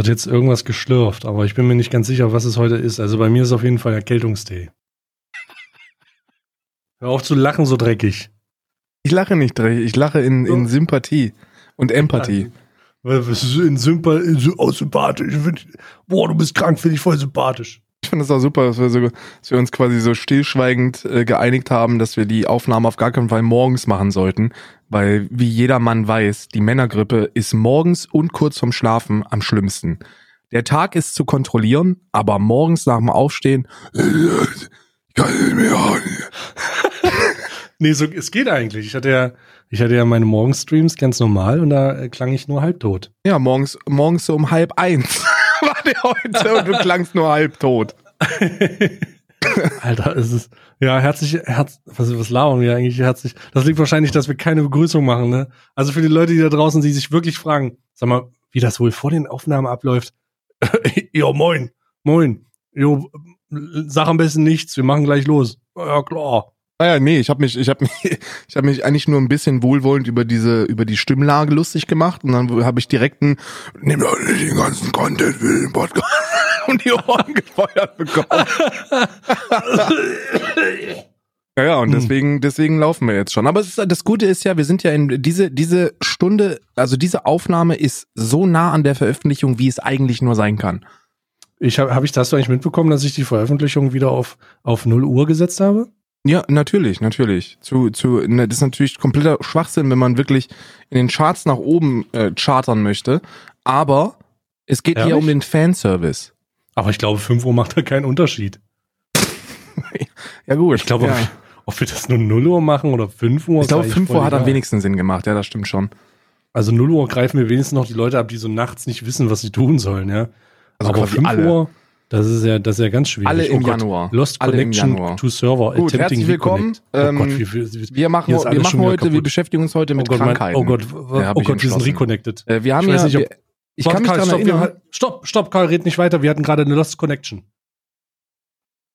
wird jetzt irgendwas geschlürft, aber ich bin mir nicht ganz sicher, was es heute ist. Also bei mir ist auf jeden Fall Erkältungstee. Hör auf zu lachen, so dreckig. Ich lache nicht dreckig, ich lache in, in Sympathie und Empathie. In Sympa in, oh, sympathisch. Find, boah, du bist krank, finde ich voll sympathisch. Ich finde es auch super, dass wir, so, dass wir uns quasi so stillschweigend äh, geeinigt haben, dass wir die Aufnahme auf gar keinen Fall morgens machen sollten, weil wie jeder Mann weiß, die Männergrippe ist morgens und kurz vorm Schlafen am schlimmsten. Der Tag ist zu kontrollieren, aber morgens nach dem Aufstehen, ich kann nicht mehr. nee, so, es geht eigentlich. Ich hatte ja, ich hatte ja meine Morgenstreams ganz normal und da äh, klang ich nur halbtot. Ja, morgens, morgens so um halb eins war der heute und du klangst nur halbtot. Alter, es ist, ja, herzlich, herz, was, was labern wir eigentlich herzlich? Das liegt wahrscheinlich, dass wir keine Begrüßung machen, ne? Also für die Leute, die da draußen, die sich wirklich fragen, sag mal, wie das wohl vor den Aufnahmen abläuft. jo, moin, moin. Jo, sag am besten nichts, wir machen gleich los. Ja, klar. Naja, ah nee, ich habe mich, ich habe mich, ich habe mich eigentlich nur ein bisschen wohlwollend über diese, über die Stimmlage lustig gemacht und dann habe ich direkt einen, nimm doch nicht den ganzen Content für den Podcast und die Ohren gefeuert bekommen. ja, ja, und deswegen, deswegen laufen wir jetzt schon. Aber ist, das Gute ist ja, wir sind ja in diese, diese Stunde, also diese Aufnahme ist so nah an der Veröffentlichung, wie es eigentlich nur sein kann. Ich habe, hab ich das eigentlich mitbekommen, dass ich die Veröffentlichung wieder auf, auf 0 Uhr gesetzt habe? Ja, natürlich, natürlich. Zu, zu, ne, das ist natürlich kompletter Schwachsinn, wenn man wirklich in den Charts nach oben äh, chartern möchte. Aber es geht Ehrlich? hier um den Fanservice. Aber ich glaube, 5 Uhr macht da keinen Unterschied. ja, gut. Ich glaube, ja. ob, ob, wir das nur 0 Uhr machen oder 5 Uhr. Ich glaube, 5 Uhr hat am wenigsten Sinn gemacht. Ja, das stimmt schon. Also 0 Uhr greifen wir wenigstens noch die Leute ab, die so nachts nicht wissen, was sie tun sollen, ja. Also Aber 5 alle. Uhr. Das ist ja, das ist ja ganz schwierig. Alle im oh Januar. Lost Alle Connection Januar. to Server. Gut, herzlich willkommen. Ähm, oh Gott, wie, wie, wie, wir machen, wir machen heute, wir beschäftigen uns heute mit oh Gott, Krankheiten. Mein, oh Gott, ja, oh Gott wir sind reconnected. Äh, wir haben ich ja, nicht, ob, ich kann mich Karl, daran stopp, erinnern. stopp, stopp, Karl, red nicht weiter. Wir hatten gerade eine Lost Connection.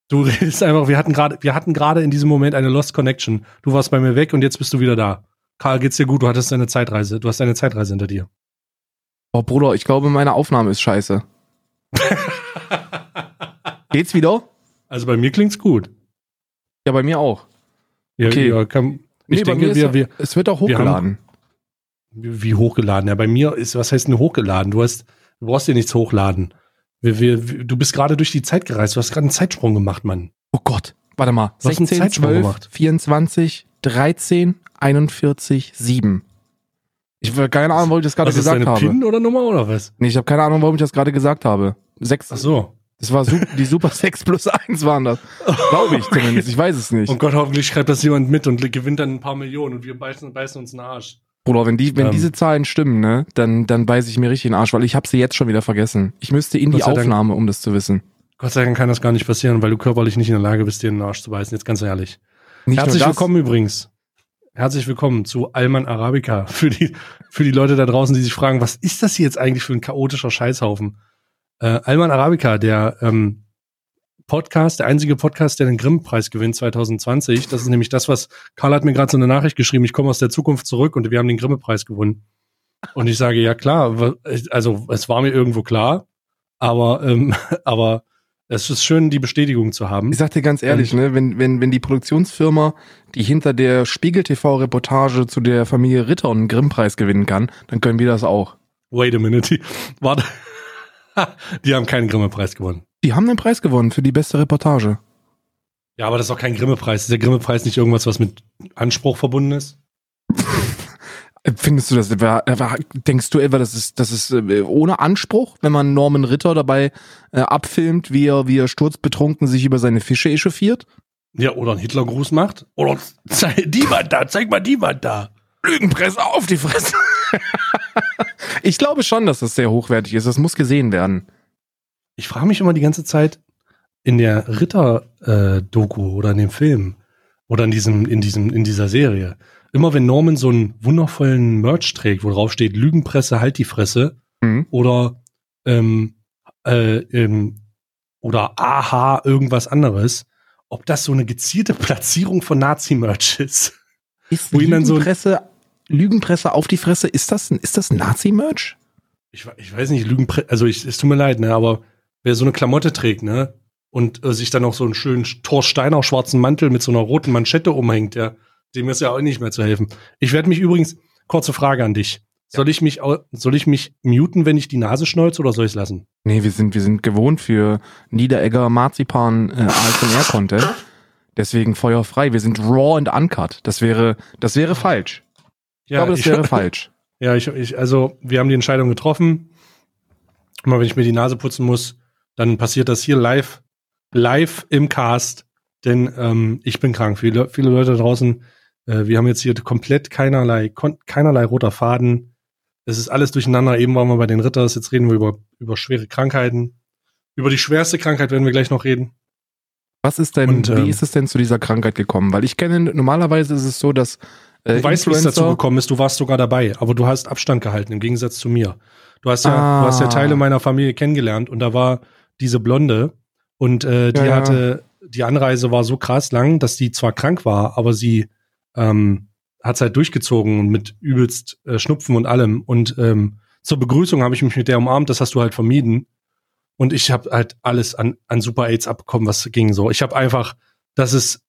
Du redest einfach, wir hatten gerade, wir hatten gerade in diesem Moment eine Lost Connection. Du warst bei mir weg und jetzt bist du wieder da. Karl, geht's dir gut? Du hattest deine Zeitreise. Du hast deine Zeitreise hinter dir. Oh, Bruder, ich glaube, meine Aufnahme ist scheiße. Geht's wieder? Also bei mir klingt's gut. Ja, bei mir auch. Ja, Okay. ja, kann, Nee, ich bei denke, wir, ja- wir, Es wird auch wir haben- hochgeladen. Wie hochgeladen. Ja, bei mir ist, was heißt denn hochgeladen? Du hast, du brauchst dir nichts hochladen. Wir, wir, du bist gerade durch die Zeit gereist. Du hast gerade einen Zeitsprung gemacht, Mann. Oh Gott. Warte mal. Du hast einen 16, Zeitsprung 12, gemacht. 24, 13, 41, 7. Ich habe keine Ahnung, warum ich das gerade Was ist gesagt deine habe. PIN oder Nummer oder was? Nee, ich habe keine Ahnung, warum ich das gerade gesagt habe. Sechs. Ach so. Das war su die Super 6 plus 1 waren das. Glaube ich zumindest. Ich weiß es nicht. Oh Gott, hoffentlich schreibt das jemand mit und gewinnt dann ein paar Millionen und wir beißen, beißen uns in den Arsch. Bruder, wenn, die, wenn Ähm. diese Zahlen stimmen, ne, dann, dann beiße ich mir richtig in den Arsch, weil ich habe sie jetzt schon wieder vergessen. Ich müsste in die sei Dank. Aufnahme, um das zu wissen. Gott sei Dank kann das gar nicht passieren, weil du körperlich nicht in der Lage bist, dir in den Arsch zu beißen. Jetzt ganz ehrlich. Nicht Herzlich willkommen übrigens. Herzlich willkommen zu Alman Arabica. Für die, für die Leute da draußen, die sich fragen, was ist das hier jetzt eigentlich für ein chaotischer Scheißhaufen? Äh, Alman Arabica, der ähm, Podcast, der einzige Podcast, der den Grimm-Preis gewinnt 2020. Das ist nämlich das, was Karl hat mir gerade so eine Nachricht geschrieben. Ich komme aus der Zukunft zurück und wir haben den Grimme-Preis gewonnen. Und ich sage, ja klar, also es war mir irgendwo klar, aber, ähm, aber es ist schön, die Bestätigung zu haben. Ich sag dir ganz ehrlich, ne, wenn, wenn, wenn die Produktionsfirma, die hinter der Spiegel-TV-Reportage zu der Familie Ritter einen Grimm-Preis gewinnen kann, dann können wir das auch. Wait a minute. Die, warte. Die haben keinen Grimme-Preis gewonnen. Die haben den Preis gewonnen für die beste Reportage. Ja, aber das ist auch kein Grimme-Preis. Ist der Grimme-Preis nicht irgendwas, was mit Anspruch verbunden ist? Äh, Findest du das, etwa- etwa- denkst du etwa, das ist, das ist äh, ohne Anspruch, wenn man Norman Ritter dabei äh, abfilmt, wie er, wie er sturzbetrunken sich über seine Fische echauffiert? Ja, oder einen Hitlergruß macht? Oder zeig die Wand da, zeig mal die Wand da. Lügenpresse auf die Fresse. ich glaube schon, dass das sehr hochwertig ist. Das muss gesehen werden. Ich frage mich immer die ganze Zeit in der Ritter-Doku oder in dem Film oder in diesem, in diesem, in dieser Serie. Immer wenn Norman so einen wundervollen Merch trägt, wo drauf steht Lügenpresse, halt die Fresse Mhm. oder ähm, äh, ähm, oder aha, irgendwas anderes, ob das so eine gezielte Platzierung von Nazi-Merch ist. Ist Wo dann so- Lügenpresse, Lügenpresse auf die Fresse, ist das, ist das Nazi-Merch? ich, ich weiß nicht, Lügen, also ich, es tut mir leid, ne, aber wer so eine Klamotte trägt, ne, und äh, sich dann noch so einen schönen Thorsteiner schwarzen Mantel mit so einer roten Manschette umhängt, ja, dem ist ja auch nicht mehr zu helfen. Ich werde mich übrigens, kurze Frage an dich. Soll ich mich, soll ich mich muten, wenn ich die Nase schneuze oder soll ich es lassen? Nee, wir sind, wir sind gewohnt für Niederegger Marzipan äh, ASMR Content. Deswegen feuerfrei. Wir sind raw and uncut. Das wäre, das wäre falsch. Ich ja, glaube, das ich, wäre falsch. Ja, ich, ich, also wir haben die Entscheidung getroffen. Immer wenn ich mir die Nase putzen muss, dann passiert das hier live, live im Cast. Denn ähm, ich bin krank. Viele, viele Leute draußen, äh, wir haben jetzt hier komplett keinerlei, keinerlei roter Faden. Es ist alles durcheinander. Eben waren wir bei den Ritters, jetzt reden wir über, über schwere Krankheiten. Über die schwerste Krankheit werden wir gleich noch reden. Was ist denn, Und, wie ähm, ist es denn zu dieser Krankheit gekommen? Weil ich kenne, normalerweise ist es so, dass äh, Du weißt, wie es dazu gekommen ist, du warst sogar dabei, aber du hast Abstand gehalten, im Gegensatz zu mir. Du hast ja, ah. du hast ja Teile meiner Familie kennengelernt und da war diese Blonde und äh, die ja, hatte, die Anreise war so krass lang, dass die zwar krank war, aber sie ähm, hat es halt durchgezogen mit übelst äh, Schnupfen und allem. Und ähm, zur Begrüßung habe ich mich mit der umarmt, das hast du halt vermieden. Und ich habe halt alles an, an Super AIDS abbekommen, was ging so. Ich habe einfach, das ist,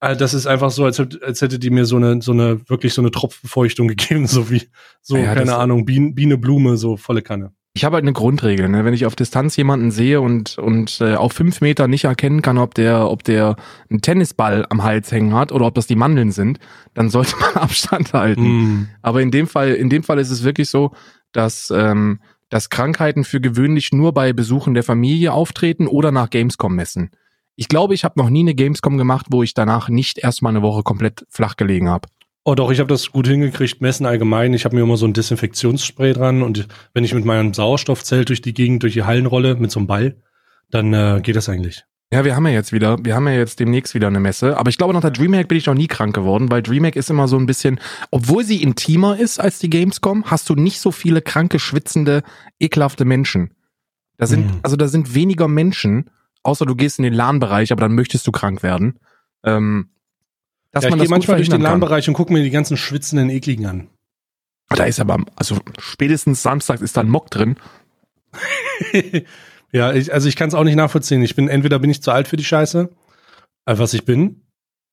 äh, das ist einfach so, als, als hätte die mir so eine, so eine, wirklich so eine Tropfenfeuchtung gegeben, so wie, so, ja, keine Ahnung, Biene, Biene, Blume, so volle Kanne. Ich habe halt eine Grundregel, ne? wenn ich auf Distanz jemanden sehe und, und äh, auf fünf Meter nicht erkennen kann, ob der, ob der einen Tennisball am Hals hängen hat oder ob das die Mandeln sind, dann sollte man Abstand halten. Mm. Aber in dem Fall, in dem Fall ist es wirklich so, dass ähm, dass Krankheiten für gewöhnlich nur bei Besuchen der Familie auftreten oder nach Gamescom messen. Ich glaube, ich habe noch nie eine Gamescom gemacht, wo ich danach nicht erstmal eine Woche komplett flach gelegen habe. Oh doch, ich habe das gut hingekriegt, messen allgemein. Ich habe mir immer so ein Desinfektionsspray dran und wenn ich mit meinem Sauerstoffzelt durch die Gegend, durch die Hallen rolle, mit so einem Ball, dann äh, geht das eigentlich. Ja, wir haben ja jetzt wieder, wir haben ja jetzt demnächst wieder eine Messe. Aber ich glaube, nach der DreamHack bin ich noch nie krank geworden, weil DreamHack ist immer so ein bisschen, obwohl sie intimer ist als die Gamescom, hast du nicht so viele kranke, schwitzende, ekelhafte Menschen. Da sind, mhm. also da sind weniger Menschen, außer du gehst in den LAN-Bereich, aber dann möchtest du krank werden. Ähm, dass ja, man ich gehe manchmal durch den LAN-Bereich und gucke mir die ganzen schwitzenden Ekligen an. Da ist aber, also spätestens Samstag ist da ein Mock drin. Ja, ich, also ich kann es auch nicht nachvollziehen. Ich bin, entweder bin ich zu alt für die Scheiße, äh, was ich bin,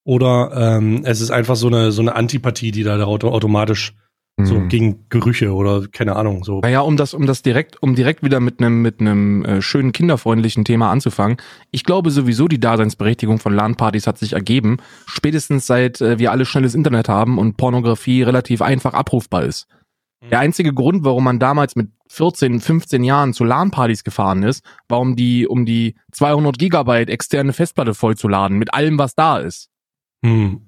oder ähm, es ist einfach so eine, so eine Antipathie, die da automatisch so mhm. gegen Gerüche oder keine Ahnung so. Naja, um das, um das direkt, um direkt wieder mit einem mit einem äh, schönen kinderfreundlichen Thema anzufangen. Ich glaube sowieso die Daseinsberechtigung von LAN-Partys hat sich ergeben, spätestens seit äh, wir alle schnelles Internet haben und Pornografie relativ einfach abrufbar ist. Der einzige Grund, warum man damals mit 14, 15 Jahren zu LAN-Partys gefahren ist, war um die, um die 200 Gigabyte externe Festplatte vollzuladen, mit allem, was da ist. Hm.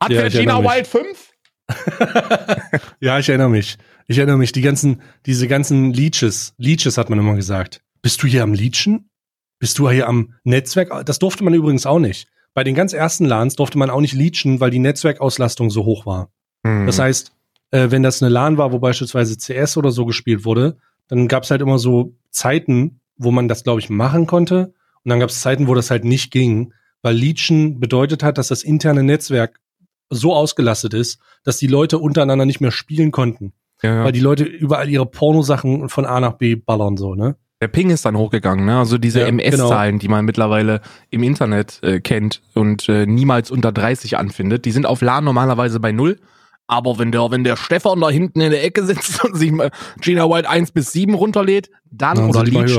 Hat ja, China Wild 5? ja, ich erinnere mich. Ich erinnere mich, die ganzen, diese ganzen Leeches, Leeches hat man immer gesagt. Bist du hier am Leechen? Bist du hier am Netzwerk? Das durfte man übrigens auch nicht. Bei den ganz ersten LANs durfte man auch nicht leechen, weil die Netzwerkauslastung so hoch war. Hm. Das heißt, äh, wenn das eine LAN war, wo beispielsweise CS oder so gespielt wurde, dann gab es halt immer so Zeiten, wo man das, glaube ich, machen konnte. Und dann gab es Zeiten, wo das halt nicht ging, weil Leechen bedeutet hat, dass das interne Netzwerk so ausgelastet ist, dass die Leute untereinander nicht mehr spielen konnten. Ja, ja. Weil die Leute überall ihre Pornosachen von A nach B ballern, so, ne? Der Ping ist dann hochgegangen, ne? Also diese ja, MS-Zahlen, genau. die man mittlerweile im Internet äh, kennt und äh, niemals unter 30 anfindet, die sind auf LAN normalerweise bei null. Aber wenn der, wenn der Stefan da hinten in der Ecke sitzt und sich mal Gina White 1 bis 7 runterlädt, dann, dann oder Leech,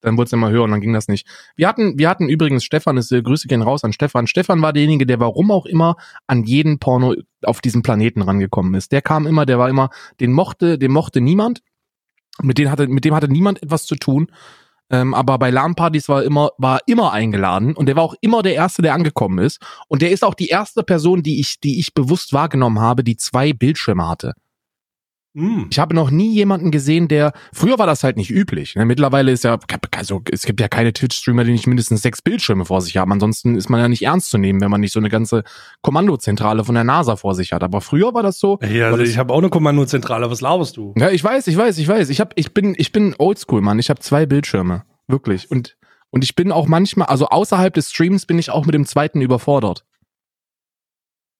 dann wurde es immer höher und dann ging das nicht. Wir hatten, wir hatten übrigens Stefan, ist, äh, Grüße gehen raus an Stefan. Stefan war derjenige, der warum auch immer an jeden Porno auf diesem Planeten rangekommen ist. Der kam immer, der war immer, den mochte, den mochte niemand. Mit dem hatte, mit dem hatte niemand etwas zu tun. Ähm, aber bei LAN-Partys war immer, war immer eingeladen und der war auch immer der Erste, der angekommen ist. Und der ist auch die erste Person, die ich, die ich bewusst wahrgenommen habe, die zwei Bildschirme hatte. Mm. Ich habe noch nie jemanden gesehen, der. Früher war das halt nicht üblich. Ne? Mittlerweile ist ja, also es gibt ja keine Twitch-Streamer, die nicht mindestens sechs Bildschirme vor sich haben. Ansonsten ist man ja nicht ernst zu nehmen, wenn man nicht so eine ganze Kommandozentrale von der NASA vor sich hat. Aber früher war das so. Ja, also ich habe auch eine Kommandozentrale. Was laberst du? Ja, ich weiß, ich weiß, ich weiß. Ich hab, ich bin, ich bin Oldschool, Mann. Ich habe zwei Bildschirme, wirklich. Und und ich bin auch manchmal, also außerhalb des Streams bin ich auch mit dem zweiten überfordert.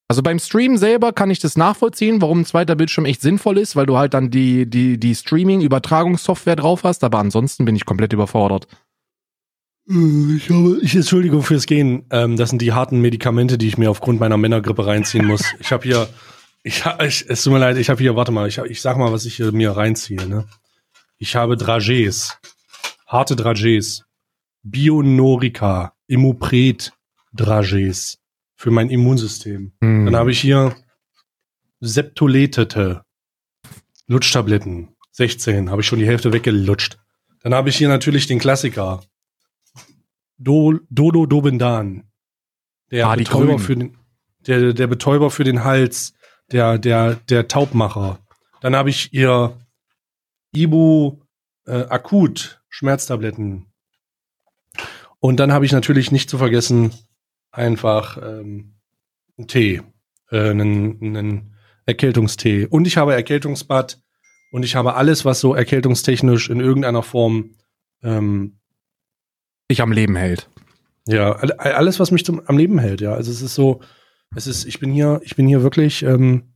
Also beim Stream selber kann ich das nachvollziehen, warum ein zweiter Bildschirm echt sinnvoll ist, weil du halt dann die, die, die Streaming-Übertragungssoftware drauf hast, aber ansonsten bin ich komplett überfordert. Äh, Ich habe, ich Entschuldigung fürs Gehen. Ähm, das sind die harten Medikamente, die ich mir aufgrund meiner Männergrippe reinziehen muss. Ich habe hier, ich, ich, es tut mir leid, ich habe hier, warte mal, ich, ich sag mal, was ich hier mir reinziehe. Ne? Ich habe Dragees, harte Dragees, Bionorica, Immupret Dragees für mein Immunsystem. Hm. Dann habe ich hier Septoletete Lutschtabletten, 16, habe ich schon die Hälfte weggelutscht. Dann habe ich hier natürlich den Klassiker. Do, Dodo Dobendan. Der Ah, Betäuber für den, der, der Betäuber für den Hals, der, der, der Taubmacher. Dann habe ich ihr Ibu äh, Akut Schmerztabletten. Und dann habe ich natürlich nicht zu vergessen einfach ähm, einen Tee, äh, einen, einen Erkältungstee. Und ich habe Erkältungsbad und ich habe alles, was so erkältungstechnisch in irgendeiner Form ähm, dich am Leben hält. ja, all- alles, was mich zum, am Leben hält, ja. Also es ist so, es ist, ich bin hier, ich bin hier wirklich, ähm,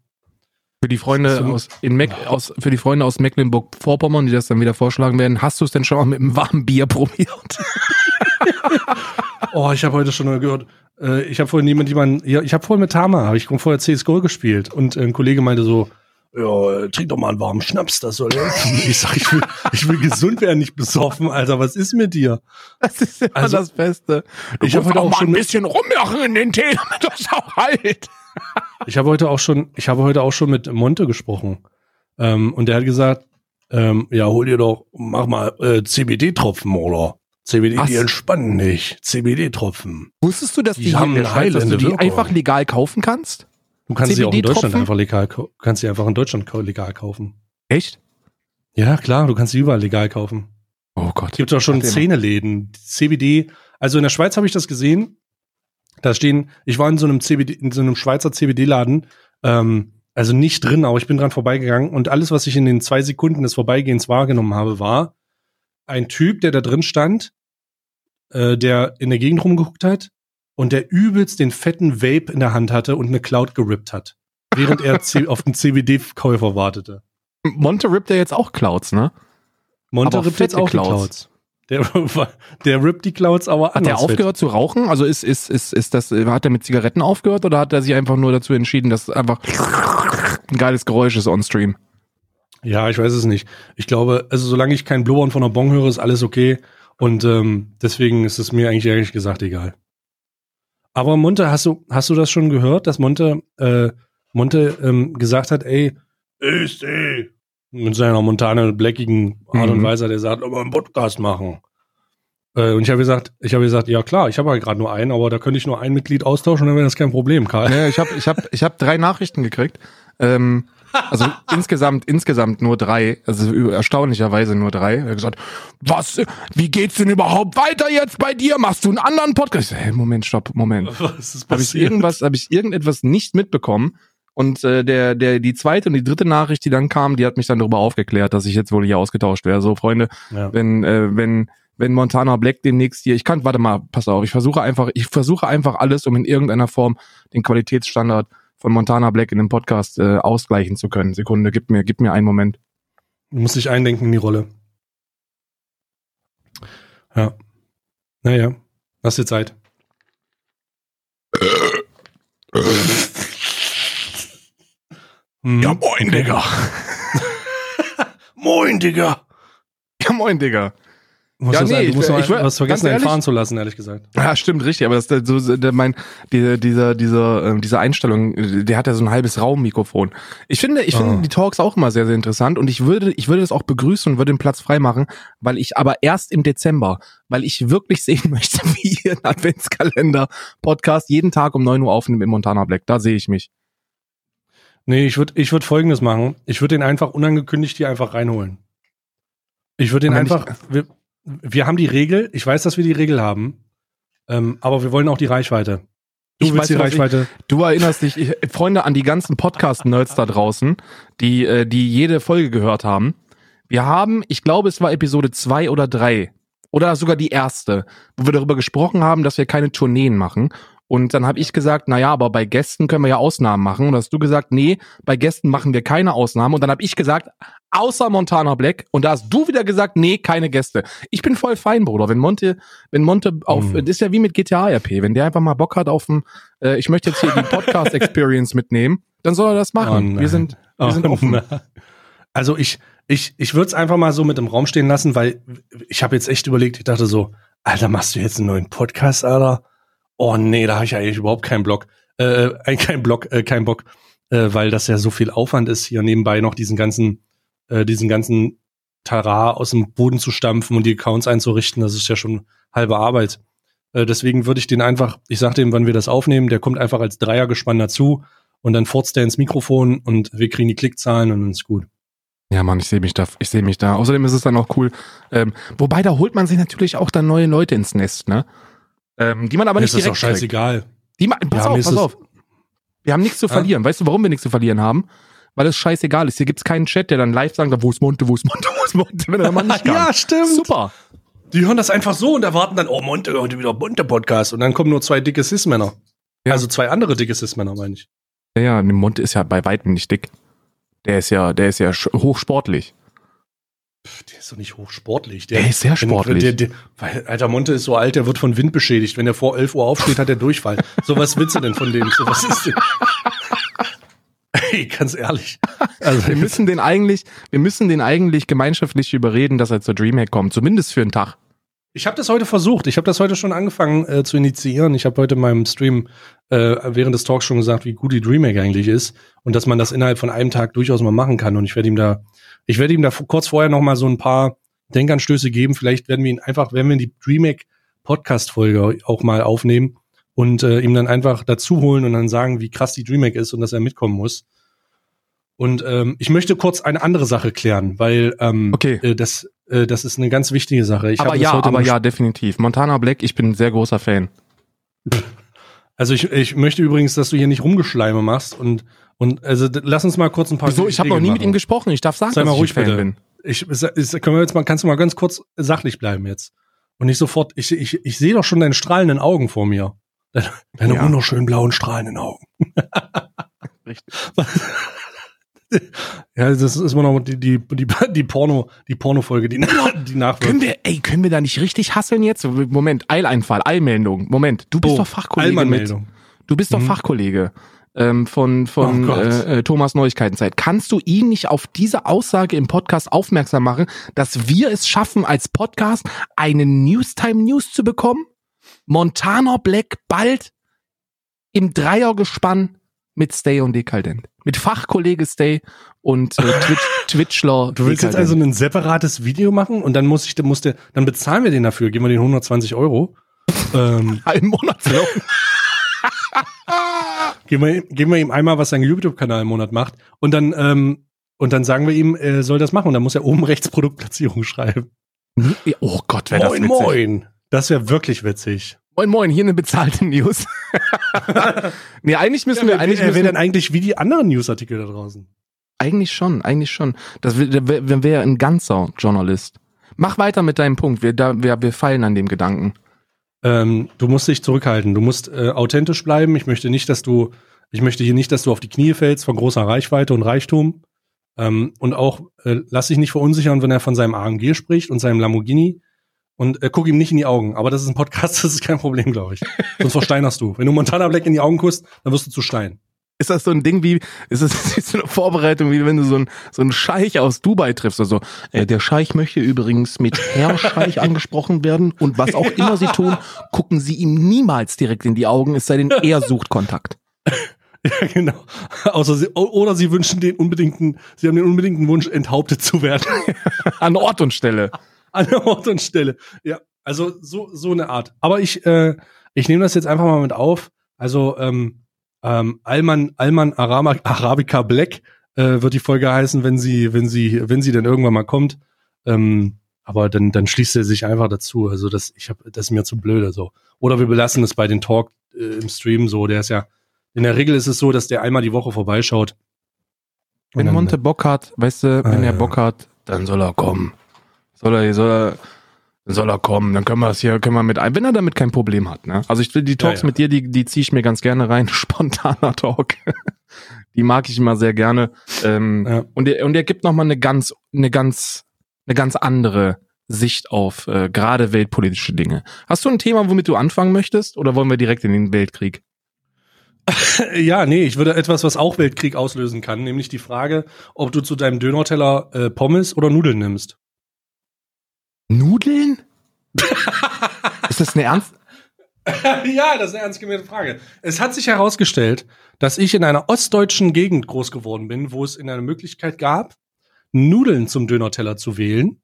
Für die Freunde So. aus, in Meck, aus, für die Freunde aus Mecklenburg-Vorpommern, die das dann wieder vorschlagen werden, hast du es denn schon mal mit einem warmen Bier probiert? oh, ich habe heute schon mal gehört, äh, ich habe vorhin jemand, jemand, ja, ich habe vorhin mit Tama, habe ich vorher CSGO gespielt und äh, ein Kollege meinte so, ja, trink doch mal einen warmen Schnaps, das soll helfen. Ich sag, ich will, ich will gesund werden, nicht besoffen, Alter, was ist mit dir? Das ist immer Also, das Beste. Du ich hab musst heute auch mal schon ein bisschen rummachen in den Tee, damit das auch halt. Ich habe heute auch schon, ich habe heute auch schon mit Monte gesprochen. Ähm, und der hat gesagt, ähm, ja, hol dir doch, mach mal äh, CBD-Tropfen, oder? CBD, Was? die entspannen nicht. CBD-Tropfen. Wusstest du, dass Die die, haben der eine Schweiz, dass du die Wirkung. einfach legal kaufen kannst? Du kannst sie auch in Deutschland einfach legal, kannst sie einfach in Deutschland legal kaufen. Echt? Ja, klar, du kannst sie überall legal kaufen. Oh Gott. Gibt auch schon. Zähneläden, CBD. Also in der Schweiz habe ich das gesehen. Da stehen, ich war in so einem CBD, in so einem Schweizer CBD-Laden, ähm, also nicht drin, aber ich bin dran vorbeigegangen und alles, was ich in den zwei Sekunden des Vorbeigehens wahrgenommen habe, war ein Typ, der da drin stand, äh, der in der Gegend rumgeguckt hat und der übelst den fetten Vape in der Hand hatte und eine Cloud gerippt hat, während er auf den CBD-Käufer wartete. Monte rippt ja jetzt auch Clouds, ne? Monte Aber rippt jetzt auch Clouds. Der, der rippt die Clouds aber Hat der aufgehört zu rauchen? Also ist, ist, ist, ist das, hat er mit Zigaretten aufgehört oder hat er sich einfach nur dazu entschieden, dass einfach ein geiles Geräusch ist on Stream? Ja, ich weiß es nicht. Ich glaube, also solange ich kein Blubbern von der Bong höre, ist alles okay. Und ähm, deswegen ist es mir eigentlich ehrlich gesagt egal. Aber Monte, hast du, hast du das schon gehört, dass Monte, äh, Monte ähm, gesagt hat, ey, ist ey, mit seiner Montana blackigen Art und Mhm. Weise, der sagt, aber einen Podcast machen. Äh, und ich habe gesagt, ich habe gesagt, ja klar, ich habe halt gerade nur einen, aber da könnte ich nur ein Mitglied austauschen, dann wäre das kein Problem, Karl. Ja, ich habe ich hab, ich hab drei Nachrichten gekriegt. Ähm, also insgesamt, insgesamt nur drei, also erstaunlicherweise nur drei. Er hat gesagt, was, wie geht's denn überhaupt weiter jetzt bei dir? Machst du einen anderen Podcast? Ich so, hey, Moment, stopp, Moment. Was ist Habe ich irgendwas, habe ich irgendetwas nicht mitbekommen? Und äh, der, der, die zweite und die dritte Nachricht, die dann kam, die hat mich dann darüber aufgeklärt, dass ich jetzt wohl hier ausgetauscht wäre. So, Freunde, Ja. wenn, äh, wenn, wenn Montana Black demnächst hier, ich kann, warte mal, pass auf, ich versuche einfach, ich versuche einfach alles, um in irgendeiner Form den Qualitätsstandard von Montana Black in dem Podcast äh, ausgleichen zu können. Sekunde, gib mir, gib mir einen Moment. Du musst dich eindenken in die Rolle. Ja. Naja, hast dir Zeit. Hm. moin, Digga. Moin, Digga. Ja, moin, Digga. Du musst, Ja, nee, du musst ich- mal ich was vergessen, ehrlich- fahren zu lassen, ehrlich gesagt. Ja, stimmt, richtig, aber das so, der, mein, die, dieser, dieser, ähm, diese Einstellung, äh, der hat ja so ein halbes Raummikrofon. Ich finde, ich Ah. finde die Talks auch immer sehr, sehr interessant und ich würde, ich würde das auch begrüßen und würde den Platz freimachen, weil ich aber erst im Dezember, weil ich wirklich sehen möchte, wie ihr einen Adventskalender-Podcast jeden Tag um 9 Uhr aufnimmt im Montana Black. Da sehe ich mich. Nee, ich würde ich würd folgendes machen. Ich würde den einfach unangekündigt hier einfach reinholen. Ich würde den einfach. Wir, wir haben die Regel, ich weiß, dass wir die Regel haben, ähm, aber wir wollen auch die Reichweite. Du Ich willst weiß, die was ich- Reichweite. Du erinnerst dich, ich, Freunde, an die ganzen Podcast-Nerds da draußen, die, äh, die jede Folge gehört haben. Wir haben, ich glaube, es war Episode zwei oder drei oder sogar die erste, wo wir darüber gesprochen haben, dass wir keine Tourneen machen. Und dann habe ich gesagt, na ja, aber bei Gästen können wir ja Ausnahmen machen. Und hast du gesagt, nee, bei Gästen machen wir keine Ausnahmen. Und dann habe ich gesagt, außer Montana Black. Und da hast du wieder gesagt, nee, keine Gäste. Ich bin voll fein, Bruder. Wenn Monte, wenn Monte auf, Mhm. das ist ja wie mit GTA RP. Wenn der einfach mal Bock hat auf ein, äh, ich möchte jetzt hier die Podcast Experience mitnehmen, dann soll er das machen. Oh wir sind, wir Oh sind offen. nein. Also ich, ich, ich würde es einfach mal so mit im Raum stehen lassen, weil ich habe jetzt echt überlegt, ich dachte so, Alter, machst du jetzt einen neuen Podcast, Alter? Oh nee, da habe ich eigentlich überhaupt keinen Block, äh, äh, kein Block, äh, kein Bock, äh, weil das ja so viel Aufwand ist, hier nebenbei noch diesen ganzen, äh, diesen ganzen Tara aus dem Boden zu stampfen und die Accounts einzurichten. Das ist ja schon halbe Arbeit. Äh, deswegen würde ich den einfach, ich sag dem, wann wir das aufnehmen, der kommt einfach als Dreiergespann dazu und dann furzt der ins Mikrofon und wir kriegen die Klickzahlen und dann ist gut. Ja, Mann, ich sehe mich da, ich sehe mich da. Außerdem ist es dann auch cool. Ähm, wobei, da holt man sich natürlich auch dann neue Leute ins Nest, ne? Ähm, die man aber Mir nicht ist direkt doch scheißegal. Die ma pass Ja, auf, ist pass es- auf. Wir haben nichts zu Ja? verlieren. Weißt du, warum wir nichts zu verlieren haben? Weil es scheißegal ist. Hier gibt's keinen Chat, der dann live sagt, wo ist Monte, wo ist Monte, wo ist Monte, wenn er mal nicht kann. stimmt. Super. Die hören das einfach so und erwarten dann, oh Monte, heute wieder Monte-Podcast. Und dann kommen nur zwei dicke Cis-Männer. Ja. Also zwei andere dicke Cis-Männer, meine ich. Ja, ja, Monte ist ja bei weitem nicht dick. Der ist ja, der ist ja hochsportlich. Der ist doch nicht hochsportlich. Der ist sehr sportlich. Der, der, weil, Alter, Monte ist so alt, der wird von Wind beschädigt. Wenn er vor 11 Uhr aufsteht, hat er Durchfall. so was willst du denn von dem? So was ist denn? Ey, ganz ehrlich. Also, Wir müssen den eigentlich, wir müssen den eigentlich gemeinschaftlich überreden, dass er zur Dreamhack kommt. Zumindest für einen Tag. Ich habe das heute versucht. Ich habe das heute schon angefangen äh, zu initiieren. Ich habe heute in meinem Stream äh, während des Talks schon gesagt, wie gut die Dreamhack eigentlich ist und dass man das innerhalb von einem Tag durchaus mal machen kann. Und ich werde ihm da, ich werde ihm da kurz vorher noch mal so ein paar Denkanstöße geben. Vielleicht werden wir ihn einfach, wenn wir die Dreamhack Podcast Folge auch mal aufnehmen und äh, ihm dann einfach dazu holen und dann sagen, wie krass die Dreamhack ist und dass er mitkommen muss. Und ähm, ich möchte kurz eine andere Sache klären, weil ähm, Okay. äh, das, äh, das ist eine ganz wichtige Sache. Ich aber ja, aber ja, definitiv. Montana Black, ich bin ein sehr großer Fan. Also ich, ich möchte übrigens, dass du hier nicht Rumgeschleime machst und und also lass uns mal kurz ein paar. Wieso? Ich habe noch nie Regeln mit ihm machen. gesprochen. Ich darf sagen, Sei mal dass ruhig ich ein Fan bitte. bin. Ich, ist, können wir jetzt mal, kannst du mal ganz kurz sachlich bleiben jetzt und nicht sofort. Ich, ich, ich sehe doch schon deine strahlenden Augen vor mir. Deine, deine Ja. wunderschönen blauen strahlenden Augen. Richtig. Ja, das ist immer noch die die die, die Porno die Porno-Folge, die die nachwirkt. Können wir, ey, können wir da nicht richtig hasseln jetzt? Moment, Eileinfall, Eilmeldung. Moment, du bist Oh, doch Fachkollege mit, du bist doch Mhm. Fachkollege ähm, von, von Oh äh, äh, Thomas Neuigkeitenzeit. Kannst du ihn nicht auf diese Aussage im Podcast aufmerksam machen, dass wir es schaffen, als Podcast eine Newstime News zu bekommen? Montana Black bald im Dreiergespann mit Stay und Dekadent. Mit Fachkollege Stay und äh, Twitch, Twitchler. Du willst jetzt also ein separates Video machen und dann muss ich, dann muss der, dann bezahlen wir den dafür, geben wir den 120 Euro. ähm, ein Monatslohn. geben, wir, geben wir ihm einmal, was sein YouTube-Kanal im Monat macht und dann, ähm, und dann sagen wir ihm, er soll das machen und dann muss er oben rechts Produktplatzierung schreiben. Oh Gott, wäre das moin, witzig. moin. Das wäre wirklich witzig. Moin Moin, hier eine bezahlte News. nee, eigentlich müssen wir, eigentlich, er wäre wir dann eigentlich wie die anderen Newsartikel da draußen. eigentlich schon, eigentlich schon. Das wäre wär, wär ein ganzer Journalist. Mach weiter mit deinem Punkt. Wir, da, wir, wir fallen an dem Gedanken. Ähm, du musst dich zurückhalten. Du musst äh, authentisch bleiben. Ich möchte nicht, dass du, ich möchte hier nicht, dass du auf die Knie fällst von großer Reichweite und Reichtum. Ähm, und auch äh, lass dich nicht verunsichern, wenn er von seinem AMG spricht und seinem Lamborghini. Und äh, guck ihm nicht in die Augen. Aber das ist ein Podcast, das ist kein Problem, glaube ich. Sonst versteinerst du. Wenn du Montana Black in die Augen guckst, dann wirst du zu Stein. Ist das so ein Ding wie, ist das so eine Vorbereitung, wie wenn du so ein, so einen Scheich aus Dubai triffst? Also, äh, der Scheich möchte übrigens mit Herr Scheich angesprochen werden und was auch immer sie tun, gucken sie ihm niemals direkt in die Augen, es sei denn, er sucht Kontakt. Ja, genau. Außer sie, oder sie wünschen den unbedingten, sie haben den unbedingten Wunsch, enthauptet zu werden. An Ort und Stelle. an Ort und Stelle. Ja, also so, so eine Art. Aber ich, äh, ich nehme das jetzt einfach mal mit auf. Also ähm, ähm, Alman, Alman Arama, Arabica Black äh, wird die Folge heißen, wenn sie, wenn sie, wenn sie dann irgendwann mal kommt. Ähm, aber dann, dann schließt er sich einfach dazu. Also das, ich habe, das ist mir zu blöde so. Oder wir belassen es bei den Talk äh, im Stream so. Der ist ja, in der Regel ist es so, dass der einmal die Woche vorbeischaut. Wenn Monte Bock hat, weißt du, wenn Ah, er. Bock hat, dann soll er kommen. Soll er, soll er, dann soll er kommen, dann können wir das hier, können wir mit ein, wenn er damit kein Problem hat, ne? Also ich will die Talks Ja, ja. mit dir, die, die ziehe ich mir ganz gerne rein. Spontaner Talk. die mag ich immer sehr gerne. Ähm, Ja. und er, und er gibt nochmal eine ganz, eine ganz, eine ganz andere Sicht auf äh, gerade weltpolitische Dinge. Hast du ein Thema, womit du anfangen möchtest, oder wollen wir direkt in den Weltkrieg? Ja, nee, ich würde etwas, was auch Weltkrieg auslösen kann, nämlich die Frage, ob du zu deinem Dönerteller äh, Pommes oder Nudeln nimmst. Nudeln? Ist das eine ernst? ja, das ist eine ernst gemeinte Frage. Es hat sich herausgestellt, dass ich in einer ostdeutschen Gegend groß geworden bin, wo es in einer Möglichkeit gab, Nudeln zum Dönerteller zu wählen.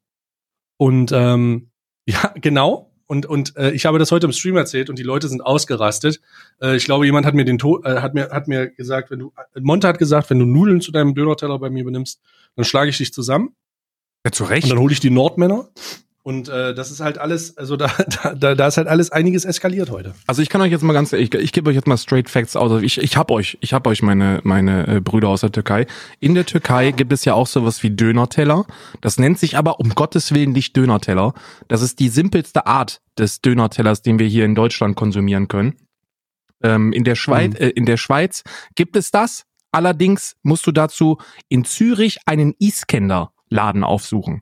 Und ähm, ja, genau. Und, und äh, ich habe das heute im Stream erzählt und die Leute sind ausgerastet. Äh, ich glaube, jemand hat mir den to äh, hat mir hat mir gesagt, wenn du Monte hat gesagt, wenn du Nudeln zu deinem Dönerteller bei mir benimmst, dann schlage ich dich zusammen. Ja, zu Und Recht. dann hole ich die Nordmänner. Und äh, das ist halt alles, also da, da, da, ist halt alles einiges eskaliert heute. Also ich kann euch jetzt mal ganz, ich, ich gebe euch jetzt mal straight Facts aus. Also ich, ich hab euch, ich hab euch meine meine äh, Brüder aus der Türkei. In der Türkei gibt es ja auch sowas wie Dönerteller. Das nennt sich aber um Gottes willen nicht Dönerteller. Das ist die simpelste Art des Dönertellers, den wir hier in Deutschland konsumieren können. Ähm, in der Schweiz, Mhm. äh, in der Schweiz gibt es das. Allerdings musst du dazu in Zürich einen Iskender Laden aufsuchen.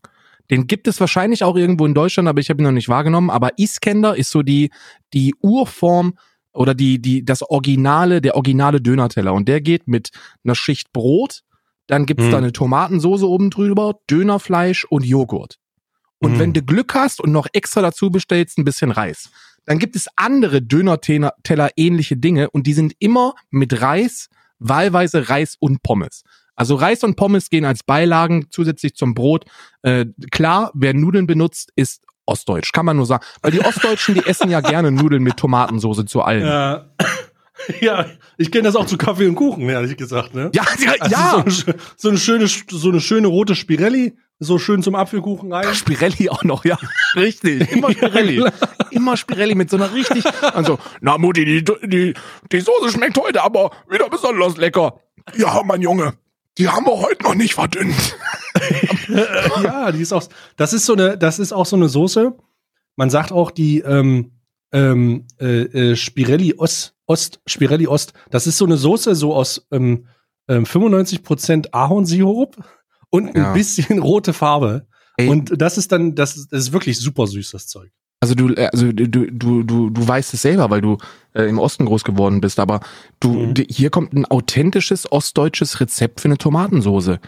Den gibt es wahrscheinlich auch irgendwo in Deutschland, aber ich habe ihn noch nicht wahrgenommen. Aber Iskender ist so die, die Urform oder die, die, das Originale, der originale Dönerteller. Und der geht mit einer Schicht Brot, dann gibt's Mhm. da eine Tomatensoße oben drüber, Dönerfleisch und Joghurt. Und Mhm. wenn du Glück hast und noch extra dazu bestellst, ein bisschen Reis. Dann gibt es andere Döner-Teller ähnliche Dinge und die sind immer mit Reis, wahlweise Reis und Pommes. Also Reis und Pommes gehen als Beilagen zusätzlich zum Brot. Äh, klar, wer Nudeln benutzt, ist Ostdeutsch, kann man nur sagen. Weil die Ostdeutschen, die essen ja gerne Nudeln mit Tomatensoße zu allem. Ja, ja ich kenne das auch zu Kaffee und Kuchen, ehrlich gesagt. Ne? Ja, ja, Also ja. So, eine, schö- so, eine schöne, so eine schöne rote Spirelli, so schön zum Apfelkuchen rein. Spirelli auch noch, ja. Richtig. Immer Spirelli. Ja, Immer Spirelli mit so einer richtig. Also, na Mutti, die, die, die Soße schmeckt heute aber wieder besonders lecker. Ja, mein Junge, die haben wir heute noch nicht verdünnt. ja, die ist auch. Das ist so eine, das ist auch so eine Soße. Man sagt auch die ähm, ähm, äh, äh, Spirelli Ost, Ost, Spirelli Ost. Das ist so eine Soße so aus ähm, ähm, 95% Ahornsirup und ein Ja. bisschen rote Farbe. Ey. Und das ist dann, das ist, das ist wirklich super süß, das Zeug. Also du, äh, also du, du, du, du weißt es selber, weil du äh, im Osten groß geworden bist, aber du, Mhm. hier kommt ein authentisches ostdeutsches Rezept für eine Tomatensoße.